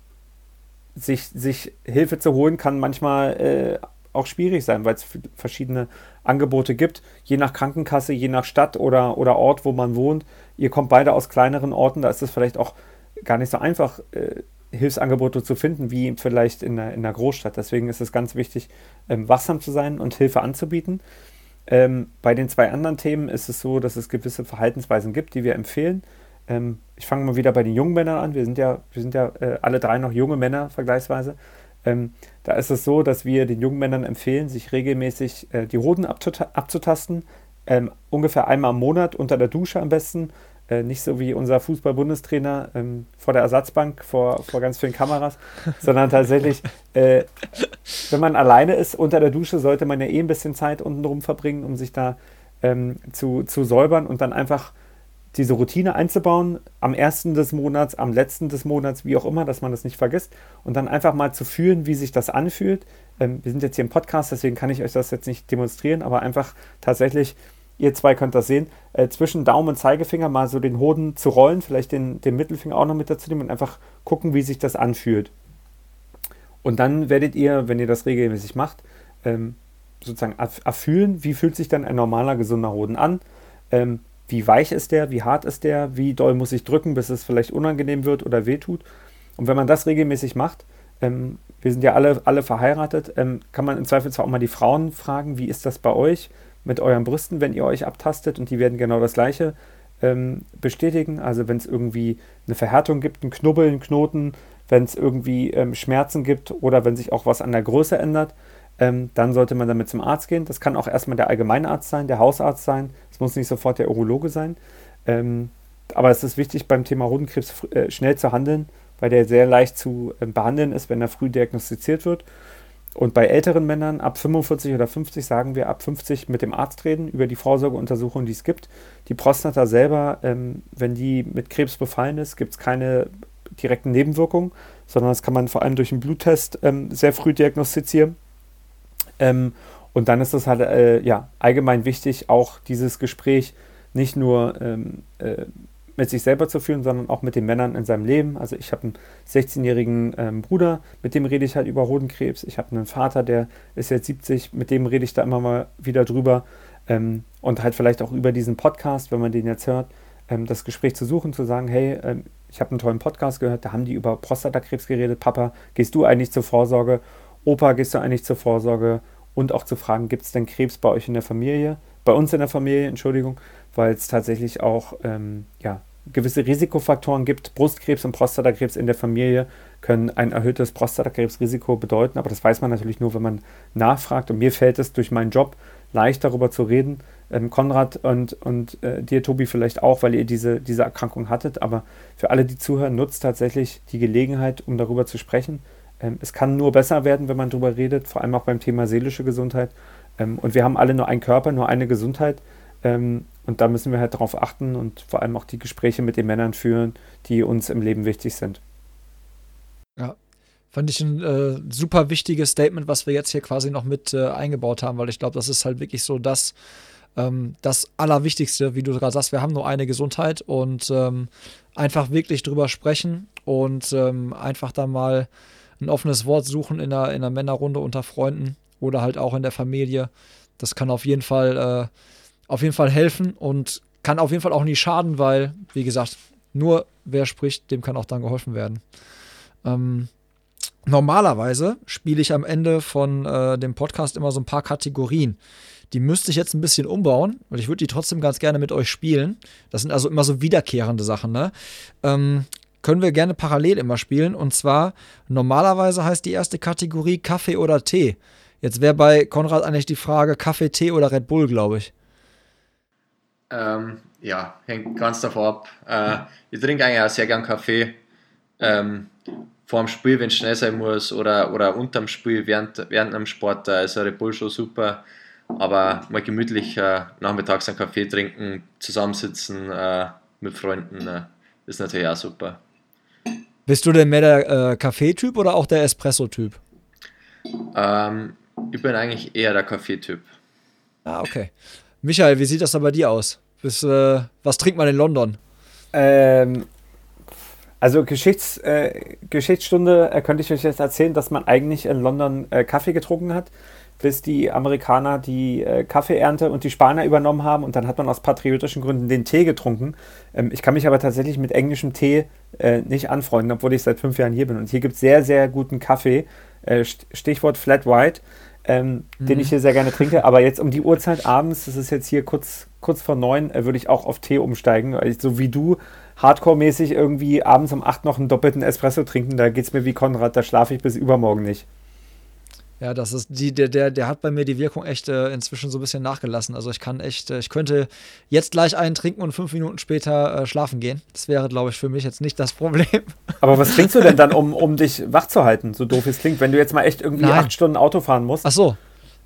sich, sich Hilfe zu holen kann manchmal äh, auch schwierig sein, weil es verschiedene Angebote gibt, je nach Krankenkasse, je nach Stadt oder, oder Ort, wo man wohnt. Ihr kommt beide aus kleineren Orten, da ist es vielleicht auch gar nicht so einfach, äh, Hilfsangebote zu finden, wie vielleicht in der, in der Großstadt. Deswegen ist es ganz wichtig, ähm, wachsam zu sein und Hilfe anzubieten. Ähm, bei den zwei anderen Themen ist es so, dass es gewisse Verhaltensweisen gibt, die wir empfehlen. Ähm, ich fange mal wieder bei den jungen Männern an. Wir sind ja, wir sind ja äh, alle drei noch junge Männer vergleichsweise. Ähm, da ist es so, dass wir den jungen Männern empfehlen, sich regelmäßig äh, die Hoden abzutasten. Ähm, ungefähr einmal im Monat unter der Dusche am besten äh, nicht so wie unser Fußball-Bundestrainer ähm, vor der Ersatzbank, vor, vor ganz vielen Kameras, sondern tatsächlich, äh, wenn man alleine ist unter der Dusche, sollte man ja eh ein bisschen Zeit untenrum verbringen, um sich da ähm, zu, zu säubern und dann einfach diese Routine einzubauen, am ersten des Monats, am letzten des Monats, wie auch immer, dass man das nicht vergisst und dann einfach mal zu fühlen, wie sich das anfühlt. Ähm, wir sind jetzt hier im Podcast, deswegen kann ich euch das jetzt nicht demonstrieren, aber einfach tatsächlich ihr zwei könnt das sehen, äh, zwischen Daumen und Zeigefinger mal so den Hoden zu rollen, vielleicht den, den Mittelfinger auch noch mit dazu nehmen und einfach gucken, wie sich das anfühlt. Und dann werdet ihr, wenn ihr das regelmäßig macht, ähm, sozusagen erfühlen, wie fühlt sich dann ein normaler, gesunder Hoden an, ähm, wie weich ist der, wie hart ist der, wie doll muss ich drücken, bis es vielleicht unangenehm wird oder wehtut. Und wenn man das regelmäßig macht, ähm, wir sind ja alle, alle verheiratet, ähm, kann man im Zweifelsfall auch mal die Frauen fragen, wie ist das bei euch? Mit euren Brüsten, wenn ihr euch abtastet und die werden genau das gleiche ähm, bestätigen. Also wenn es irgendwie eine Verhärtung gibt, ein Knubbeln, Knoten, wenn es irgendwie ähm, Schmerzen gibt oder wenn sich auch was an der Größe ändert, ähm, dann sollte man damit zum Arzt gehen. Das kann auch erstmal der Allgemeinarzt sein, der Hausarzt sein. Es muss nicht sofort der Urologe sein. Ähm, aber es ist wichtig beim Thema Hodenkrebs äh, schnell zu handeln, weil der sehr leicht zu äh, behandeln ist, wenn er früh diagnostiziert wird. Und bei älteren Männern ab 45 oder 50 sagen wir ab 50 mit dem Arzt reden über die Vorsorgeuntersuchungen, die es gibt. Die Prostata selber, ähm, wenn die mit Krebs befallen ist, gibt es keine direkten Nebenwirkungen, sondern das kann man vor allem durch einen Bluttest ähm, sehr früh diagnostizieren. Ähm, und dann ist es halt äh, ja, allgemein wichtig, auch dieses Gespräch nicht nur ähm, äh, mit sich selber zu führen, sondern auch mit den Männern in seinem Leben. Also ich habe einen 16-jährigen ähm, Bruder, mit dem rede ich halt über Hodenkrebs. Ich habe einen Vater, der ist jetzt 70, mit dem rede ich da immer mal wieder drüber. Ähm, und halt vielleicht auch über diesen Podcast, wenn man den jetzt hört, ähm, das Gespräch zu suchen, zu sagen, hey, ähm, ich habe einen tollen Podcast gehört, da haben die über Prostatakrebs geredet. Papa, gehst du eigentlich zur Vorsorge? Opa, gehst du eigentlich zur Vorsorge? Und auch zu fragen, gibt es denn Krebs bei euch in der Familie? Bei uns in der Familie, Entschuldigung weil es tatsächlich auch ähm, ja, gewisse Risikofaktoren gibt. Brustkrebs und Prostatakrebs in der Familie können ein erhöhtes Prostatakrebsrisiko bedeuten, aber das weiß man natürlich nur, wenn man nachfragt. Und mir fällt es durch meinen Job leicht darüber zu reden. Ähm, Konrad und, und äh, dir, Tobi, vielleicht auch, weil ihr diese, diese Erkrankung hattet. Aber für alle, die zuhören, nutzt tatsächlich die Gelegenheit, um darüber zu sprechen. Ähm, es kann nur besser werden, wenn man darüber redet, vor allem auch beim Thema seelische Gesundheit. Ähm, und wir haben alle nur einen Körper, nur eine Gesundheit. Ähm, und da müssen wir halt darauf achten und vor allem auch die Gespräche mit den Männern führen, die uns im Leben wichtig sind. Ja, fand ich ein äh, super wichtiges Statement, was wir jetzt hier quasi noch mit äh, eingebaut haben, weil ich glaube, das ist halt wirklich so das, ähm, das Allerwichtigste, wie du gerade sagst, wir haben nur eine Gesundheit und ähm, einfach wirklich drüber sprechen und ähm, einfach da mal ein offenes Wort suchen in einer, in einer Männerrunde unter Freunden oder halt auch in der Familie. Das kann auf jeden Fall äh, auf jeden Fall helfen und kann auf jeden Fall auch nie schaden, weil, wie gesagt, nur wer spricht, dem kann auch dann geholfen werden. Ähm, normalerweise spiele ich am Ende von äh, dem Podcast immer so ein paar Kategorien. Die müsste ich jetzt ein bisschen umbauen, weil ich würde die trotzdem ganz gerne mit euch spielen. Das sind also immer so wiederkehrende Sachen, ne? Ähm, können wir gerne parallel immer spielen. Und zwar, normalerweise heißt die erste Kategorie Kaffee oder Tee. Jetzt wäre bei Konrad eigentlich die Frage Kaffee, Tee oder Red Bull, glaube ich. Ähm, ja, hängt ganz davon ab. Äh, ich trinke eigentlich auch sehr gern Kaffee. Ähm, vor dem Spiel, wenn es schnell sein muss, oder, oder unterm Spiel, während, während einem Sport, da ist ein Red Bull schon super. Aber mal gemütlich äh, nachmittags einen Kaffee trinken, zusammensitzen äh, mit Freunden, äh, ist natürlich auch super. Bist du denn mehr der äh, Kaffeetyp oder auch der Espresso-Typ? Ähm, ich bin eigentlich eher der Kaffeetyp. Ah, okay. Michael, wie sieht das da bei dir aus? Bis, äh, was trinkt man in London? Ähm, also Geschichts, äh, Geschichtsstunde äh, könnte ich euch jetzt erzählen, dass man eigentlich in London äh, Kaffee getrunken hat, bis die Amerikaner die äh, Kaffeeernte und die Spanier übernommen haben und dann hat man aus patriotischen Gründen den Tee getrunken. Ähm, ich kann mich aber tatsächlich mit englischem Tee äh, nicht anfreunden, obwohl ich seit fünf Jahren hier bin. Und hier gibt es sehr, sehr guten Kaffee. Stichwort Flat White ähm, mhm. den ich hier sehr gerne trinke. Aber jetzt um die Uhrzeit abends, das ist jetzt hier kurz, kurz vor neun, äh, würde ich auch auf Tee umsteigen. Ich, so wie du hardcore-mäßig irgendwie abends um acht noch einen doppelten Espresso trinken, da geht es mir wie Konrad, da schlafe ich bis übermorgen nicht. Ja, das ist die, der, der, der hat bei mir die Wirkung echt äh, inzwischen so ein bisschen nachgelassen. Also ich kann echt, äh, ich könnte jetzt gleich einen trinken und fünf Minuten später äh, schlafen gehen. Das wäre, glaube ich, für mich jetzt nicht das Problem. Aber was trinkst du denn dann, um, um dich wach zu halten, so doof es klingt, wenn du jetzt mal echt irgendwie Nein. acht Stunden Auto fahren musst? Ach so.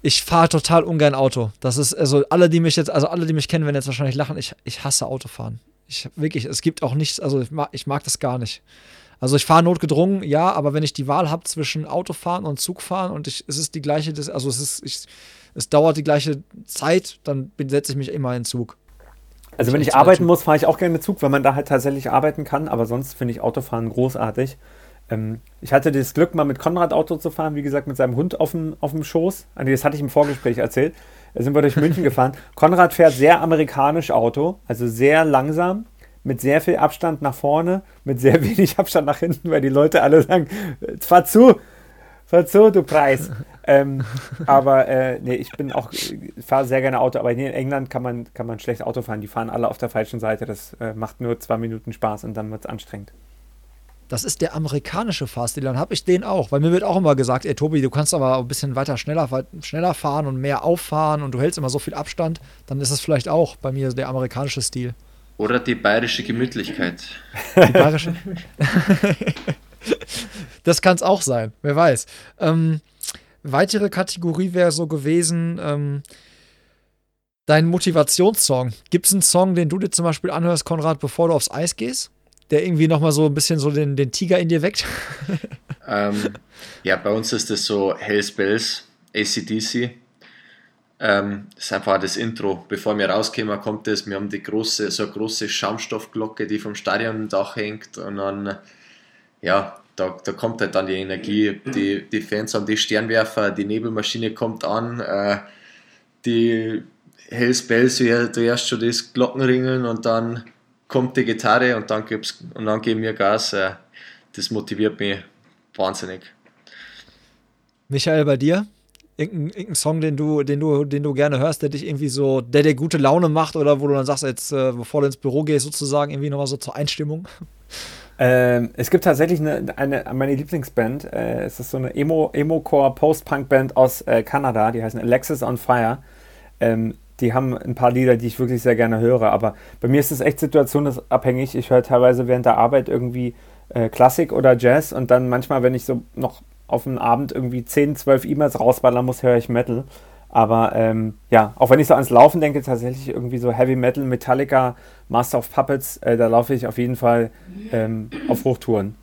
Ich fahre total ungern Auto. Das ist, also alle, die mich jetzt, also alle, die mich kennen, werden jetzt wahrscheinlich lachen. Ich, ich hasse Autofahren. Ich wirklich, es gibt auch nichts, also ich mag, ich mag das gar nicht. Also ich fahre notgedrungen, ja, aber wenn ich die Wahl habe zwischen Autofahren und Zugfahren und ich, es ist die gleiche, also es ist, ich, es dauert die gleiche Zeit, dann setze ich mich immer in Zug. Also wenn ich arbeiten muss, fahre ich auch gerne Zug, weil man da halt tatsächlich arbeiten kann, aber sonst finde ich Autofahren großartig. Ähm, ich hatte das Glück, mal mit Konrad Auto zu fahren, wie gesagt, mit seinem Hund auf dem, auf dem Schoß. Also das hatte ich im Vorgespräch erzählt. Da sind wir durch München gefahren. Konrad fährt sehr amerikanisch Auto, also sehr langsam mit sehr viel Abstand nach vorne, mit sehr wenig Abstand nach hinten, weil die Leute alle sagen, fahr zu, fahr zu, du Preis. ähm, aber äh, nee, ich bin auch, fahre sehr gerne Auto, aber hier in England kann man, kann man schlecht Auto fahren. Die fahren alle auf der falschen Seite. Das äh, macht nur zwei Minuten Spaß und dann wird es anstrengend. Das ist der amerikanische Fahrstil, dann habe ich den auch. Weil mir wird auch immer gesagt, ey Tobi, du kannst aber ein bisschen weiter schneller, schneller fahren und mehr auffahren und du hältst immer so viel Abstand. Dann ist es vielleicht auch bei mir der amerikanische Stil. Oder die bayerische Gemütlichkeit. Die bayerische? das kann es auch sein, wer weiß. Ähm, weitere Kategorie wäre so gewesen, ähm, dein Motivationssong. Gibt es einen Song, den du dir zum Beispiel anhörst, Konrad, bevor du aufs Eis gehst? Der irgendwie nochmal so ein bisschen so den, den Tiger in dir weckt? ähm, ja, bei uns ist das so Hells Bells, ACDC. Ähm, das ist einfach das Intro. Bevor wir rauskommen, kommt das. Wir haben die große, so eine große Schaumstoffglocke, die vom Stadiondach hängt. Und dann, ja, da, da kommt halt dann die Energie. Die, die Fans haben die Sternwerfer, die Nebelmaschine kommt an, äh, die Hells Bells, du hörst schon das Glockenringeln und dann kommt die Gitarre und dann, gibt's, und dann geben wir Gas. Äh, das motiviert mich wahnsinnig. Michael, bei dir? Irgendein, irgendein, Song, den du, den, du, den du gerne hörst, der dich irgendwie so, der dir gute Laune macht oder wo du dann sagst, jetzt, äh, bevor du ins Büro gehst, sozusagen, irgendwie nochmal so zur Einstimmung? Ähm, es gibt tatsächlich eine, eine meine Lieblingsband. Äh, es ist so eine Emo, Emo-Core Post-Punk-Band aus äh, Kanada, die heißen Alexis on Fire. Ähm, die haben ein paar Lieder, die ich wirklich sehr gerne höre, aber bei mir ist es echt situationsabhängig. Ich höre teilweise während der Arbeit irgendwie äh, Klassik oder Jazz und dann manchmal, wenn ich so noch auf einen Abend irgendwie 10, 12 E-Mails rausballern muss, höre ich Metal. Aber ähm, ja, auch wenn ich so ans Laufen denke, tatsächlich irgendwie so Heavy Metal, Metallica, Master of Puppets, äh, da laufe ich auf jeden Fall ähm, auf Hochtouren.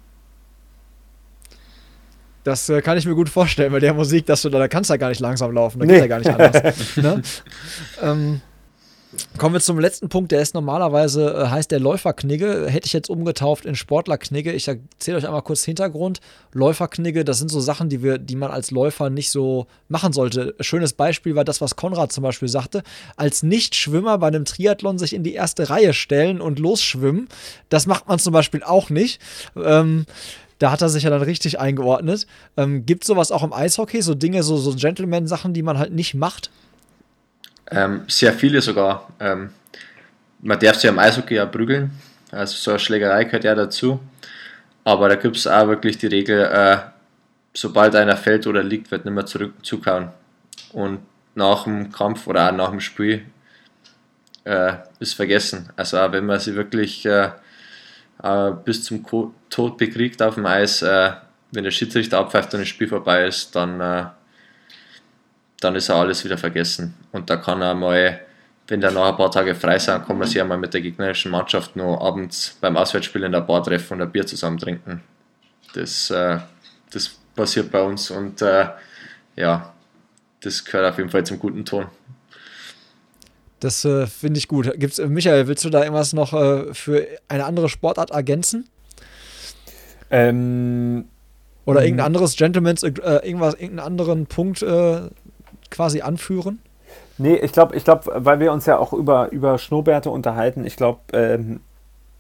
Das äh, kann ich mir gut vorstellen, bei der Musik, dass du da, da kannst du ja gar nicht langsam laufen, da nee. geht ja gar nicht anders. ne? ähm, Kommen wir zum letzten Punkt, der ist normalerweise, äh, heißt der Läuferknigge, hätte ich jetzt umgetauft in Sportlerknigge. Ich erzähle euch einmal kurz Hintergrund. Läuferknigge, das sind so Sachen, die, wir, die man als Läufer nicht so machen sollte. Schönes Beispiel war das, was Konrad zum Beispiel sagte. Als Nichtschwimmer bei einem Triathlon sich in die erste Reihe stellen und losschwimmen, das macht man zum Beispiel auch nicht. Ähm, da hat er sich ja dann richtig eingeordnet. Ähm, Gibt es sowas auch im Eishockey, so Dinge, so, so Gentleman-Sachen, die man halt nicht macht? Ähm, sehr viele sogar. Ähm, man darf sich am Eishockey ja prügeln, also so eine Schlägerei gehört ja dazu. Aber da gibt es auch wirklich die Regel, äh, sobald einer fällt oder liegt, wird nicht mehr zurück zukauen. Und nach dem Kampf oder auch nach dem Spiel äh, ist vergessen. Also auch wenn man sie wirklich äh, äh bis zum Tod bekriegt auf dem Eis, äh, wenn der Schiedsrichter abpfeift und das Spiel vorbei ist, dann äh, dann ist auch alles wieder vergessen. Und da kann er mal, wenn da noch ein paar Tage frei sind, kann man sich einmal mit der gegnerischen Mannschaft noch abends beim Auswärtsspiel in der Bar treffen und ein Bier zusammen trinken. Das, äh, das passiert bei uns und äh, ja, das gehört auf jeden Fall zum guten Ton. Das äh, finde ich gut. Gibt's, äh, Michael, willst du da irgendwas noch äh, für eine andere Sportart ergänzen? Ähm, Oder irgendein anderes Gentleman's, äh, irgendwas, irgendeinen anderen Punkt quasi anführen? Nee, ich glaube, ich glaube, weil wir uns ja auch über, über Schnurrbärte unterhalten, ich glaube, ähm,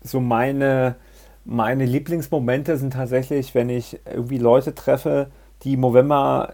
so meine, meine Lieblingsmomente sind tatsächlich, wenn ich irgendwie Leute treffe, die Movember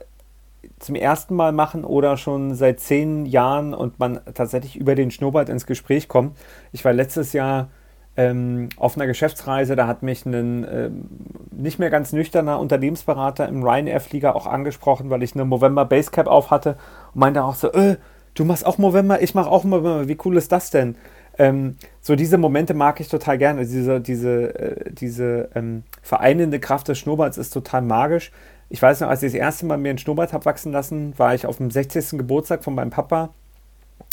zum ersten Mal machen oder schon seit zehn Jahren und man tatsächlich über den Schnurrbart ins Gespräch kommt. Ich war letztes Jahr ähm, auf einer Geschäftsreise, da hat mich ein ähm, nicht mehr ganz nüchterner Unternehmensberater im Ryanair-Flieger auch angesprochen, weil ich eine Movember Basecap auf hatte und meinte auch so, äh, du machst auch Movember, ich mache auch Movember, wie cool ist das denn? Ähm, so diese Momente mag ich total gerne. Diese, diese, äh, diese ähm, vereinende Kraft des Schnurrbarts ist total magisch. Ich weiß noch, als ich das erste Mal mir einen Schnurrbart habe wachsen lassen, war ich auf dem 60. Geburtstag von meinem Papa,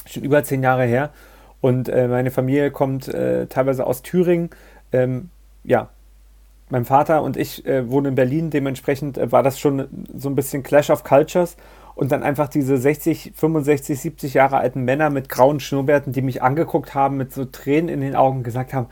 schon über zehn Jahre her. Und äh, meine Familie kommt äh, teilweise aus Thüringen. Ähm, ja, mein Vater und ich äh, wohnen in Berlin, dementsprechend äh, war das schon so ein bisschen Clash of Cultures. Und dann einfach diese 60, 65, 70 Jahre alten Männer mit grauen Schnurrbärten, die mich angeguckt haben, mit so Tränen in den Augen gesagt haben,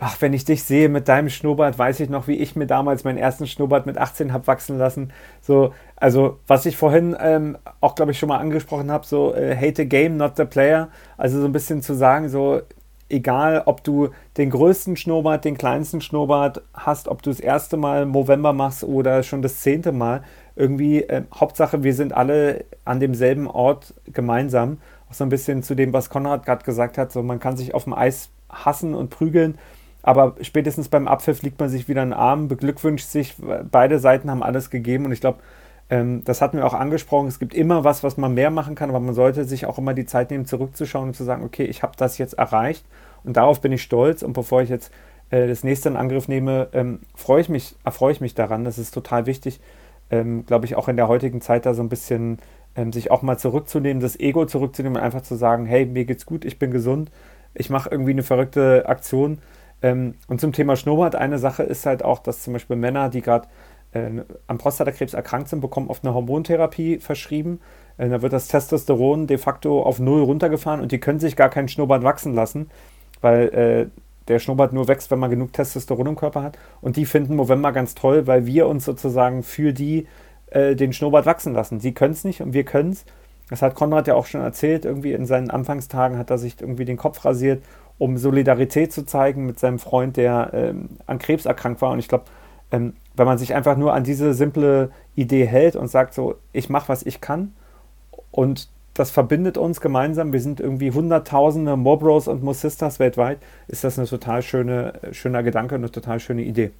ach, wenn ich dich sehe mit deinem Schnurrbart, weiß ich noch, wie ich mir damals meinen ersten Schnurrbart mit 18 habe wachsen lassen. So, also was ich vorhin ähm, auch, glaube ich, schon mal angesprochen habe, so äh, hate the game, not the player. Also so ein bisschen zu sagen, so egal, ob du den größten Schnurrbart, den kleinsten Schnurrbart hast, ob du das erste Mal November machst oder schon das zehnte Mal, irgendwie, äh, Hauptsache, wir sind alle an demselben Ort gemeinsam. Auch so ein bisschen zu dem, was Konrad gerade gesagt hat, so man kann sich auf dem Eis hassen und prügeln, aber spätestens beim Abpfiff liegt man sich wieder in den Arm, beglückwünscht sich, beide Seiten haben alles gegeben und ich glaube, ähm, das hatten wir auch angesprochen, es gibt immer was, was man mehr machen kann, aber man sollte sich auch immer die Zeit nehmen, zurückzuschauen und zu sagen, okay, ich habe das jetzt erreicht und darauf bin ich stolz. Und bevor ich jetzt äh, das nächste in Angriff nehme, ähm, freue ich mich, erfreue ich mich daran, das ist total wichtig, ähm, glaube ich, auch in der heutigen Zeit da so ein bisschen ähm, sich auch mal zurückzunehmen, das Ego zurückzunehmen und einfach zu sagen, hey, mir geht's gut, ich bin gesund, ich mache irgendwie eine verrückte Aktion, ähm, und zum Thema Schnurrbart, eine Sache ist halt auch, dass zum Beispiel Männer, die gerade äh, an Prostatakrebs erkrankt sind, bekommen oft eine Hormontherapie verschrieben. Äh, da wird das Testosteron de facto auf Null runtergefahren und die können sich gar keinen Schnurrbart wachsen lassen, weil äh, der Schnurrbart nur wächst, wenn man genug Testosteron im Körper hat. Und die finden Movember ganz toll, weil wir uns sozusagen für die äh, den Schnurrbart wachsen lassen. Sie können es nicht und wir können es. Das hat Konrad ja auch schon erzählt. Irgendwie in seinen Anfangstagen hat er sich irgendwie den Kopf rasiert, um Solidarität zu zeigen mit seinem Freund, der ähm, an Krebs erkrankt war. Und ich glaube, ähm, wenn man sich einfach nur an diese simple Idee hält und sagt so, ich mache, was ich kann und das verbindet uns gemeinsam. Wir sind irgendwie Hunderttausende Mobros und Mosistas weltweit. Ist das eine total schöne, schöner Gedanke und eine total schöne Idee.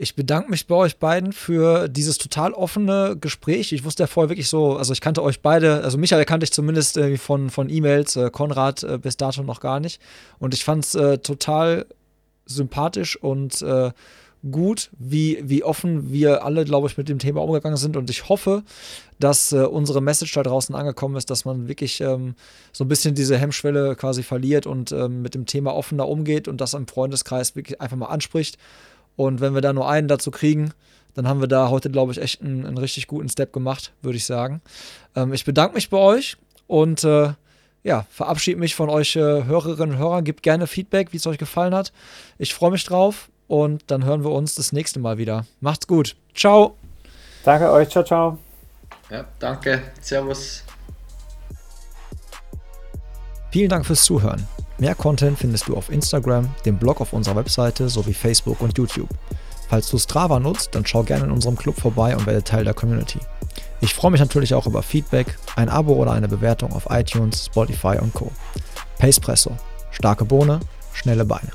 Ich bedanke mich bei euch beiden für dieses total offene Gespräch. Ich wusste ja vorher wirklich so, also ich kannte euch beide, also Michael kannte ich zumindest äh, von, von E-Mails, äh, Konrad äh, bis dato noch gar nicht. Und ich fand es äh, total sympathisch und äh, gut, wie, wie offen wir alle, glaube ich, mit dem Thema umgegangen sind. Und ich hoffe, dass äh, unsere Message da draußen angekommen ist, dass man wirklich ähm, so ein bisschen diese Hemmschwelle quasi verliert und ähm, mit dem Thema offener umgeht und das im Freundeskreis wirklich einfach mal anspricht. Und wenn wir da nur einen dazu kriegen, dann haben wir da heute, glaube ich, echt einen, einen, richtig guten Step gemacht, würde ich sagen. Ähm, ich bedanke mich bei euch und äh, ja, verabschiede mich von euch äh, Hörerinnen und Hörern. Gebt gerne Feedback, wie es euch gefallen hat. Ich freue mich drauf und dann hören wir uns das nächste Mal wieder. Macht's gut. Ciao. Danke euch. Ciao, ciao. Ja, danke. Servus. Vielen Dank fürs Zuhören. Mehr Content findest du auf Instagram, dem Blog auf unserer Webseite sowie Facebook und YouTube. Falls du Strava nutzt, dann schau gerne in unserem Club vorbei und werde Teil der Community. Ich freue mich natürlich auch über Feedback, ein Abo oder eine Bewertung auf iTunes, Spotify und Co. Pacepresso. Starke Bohne, schnelle Beine.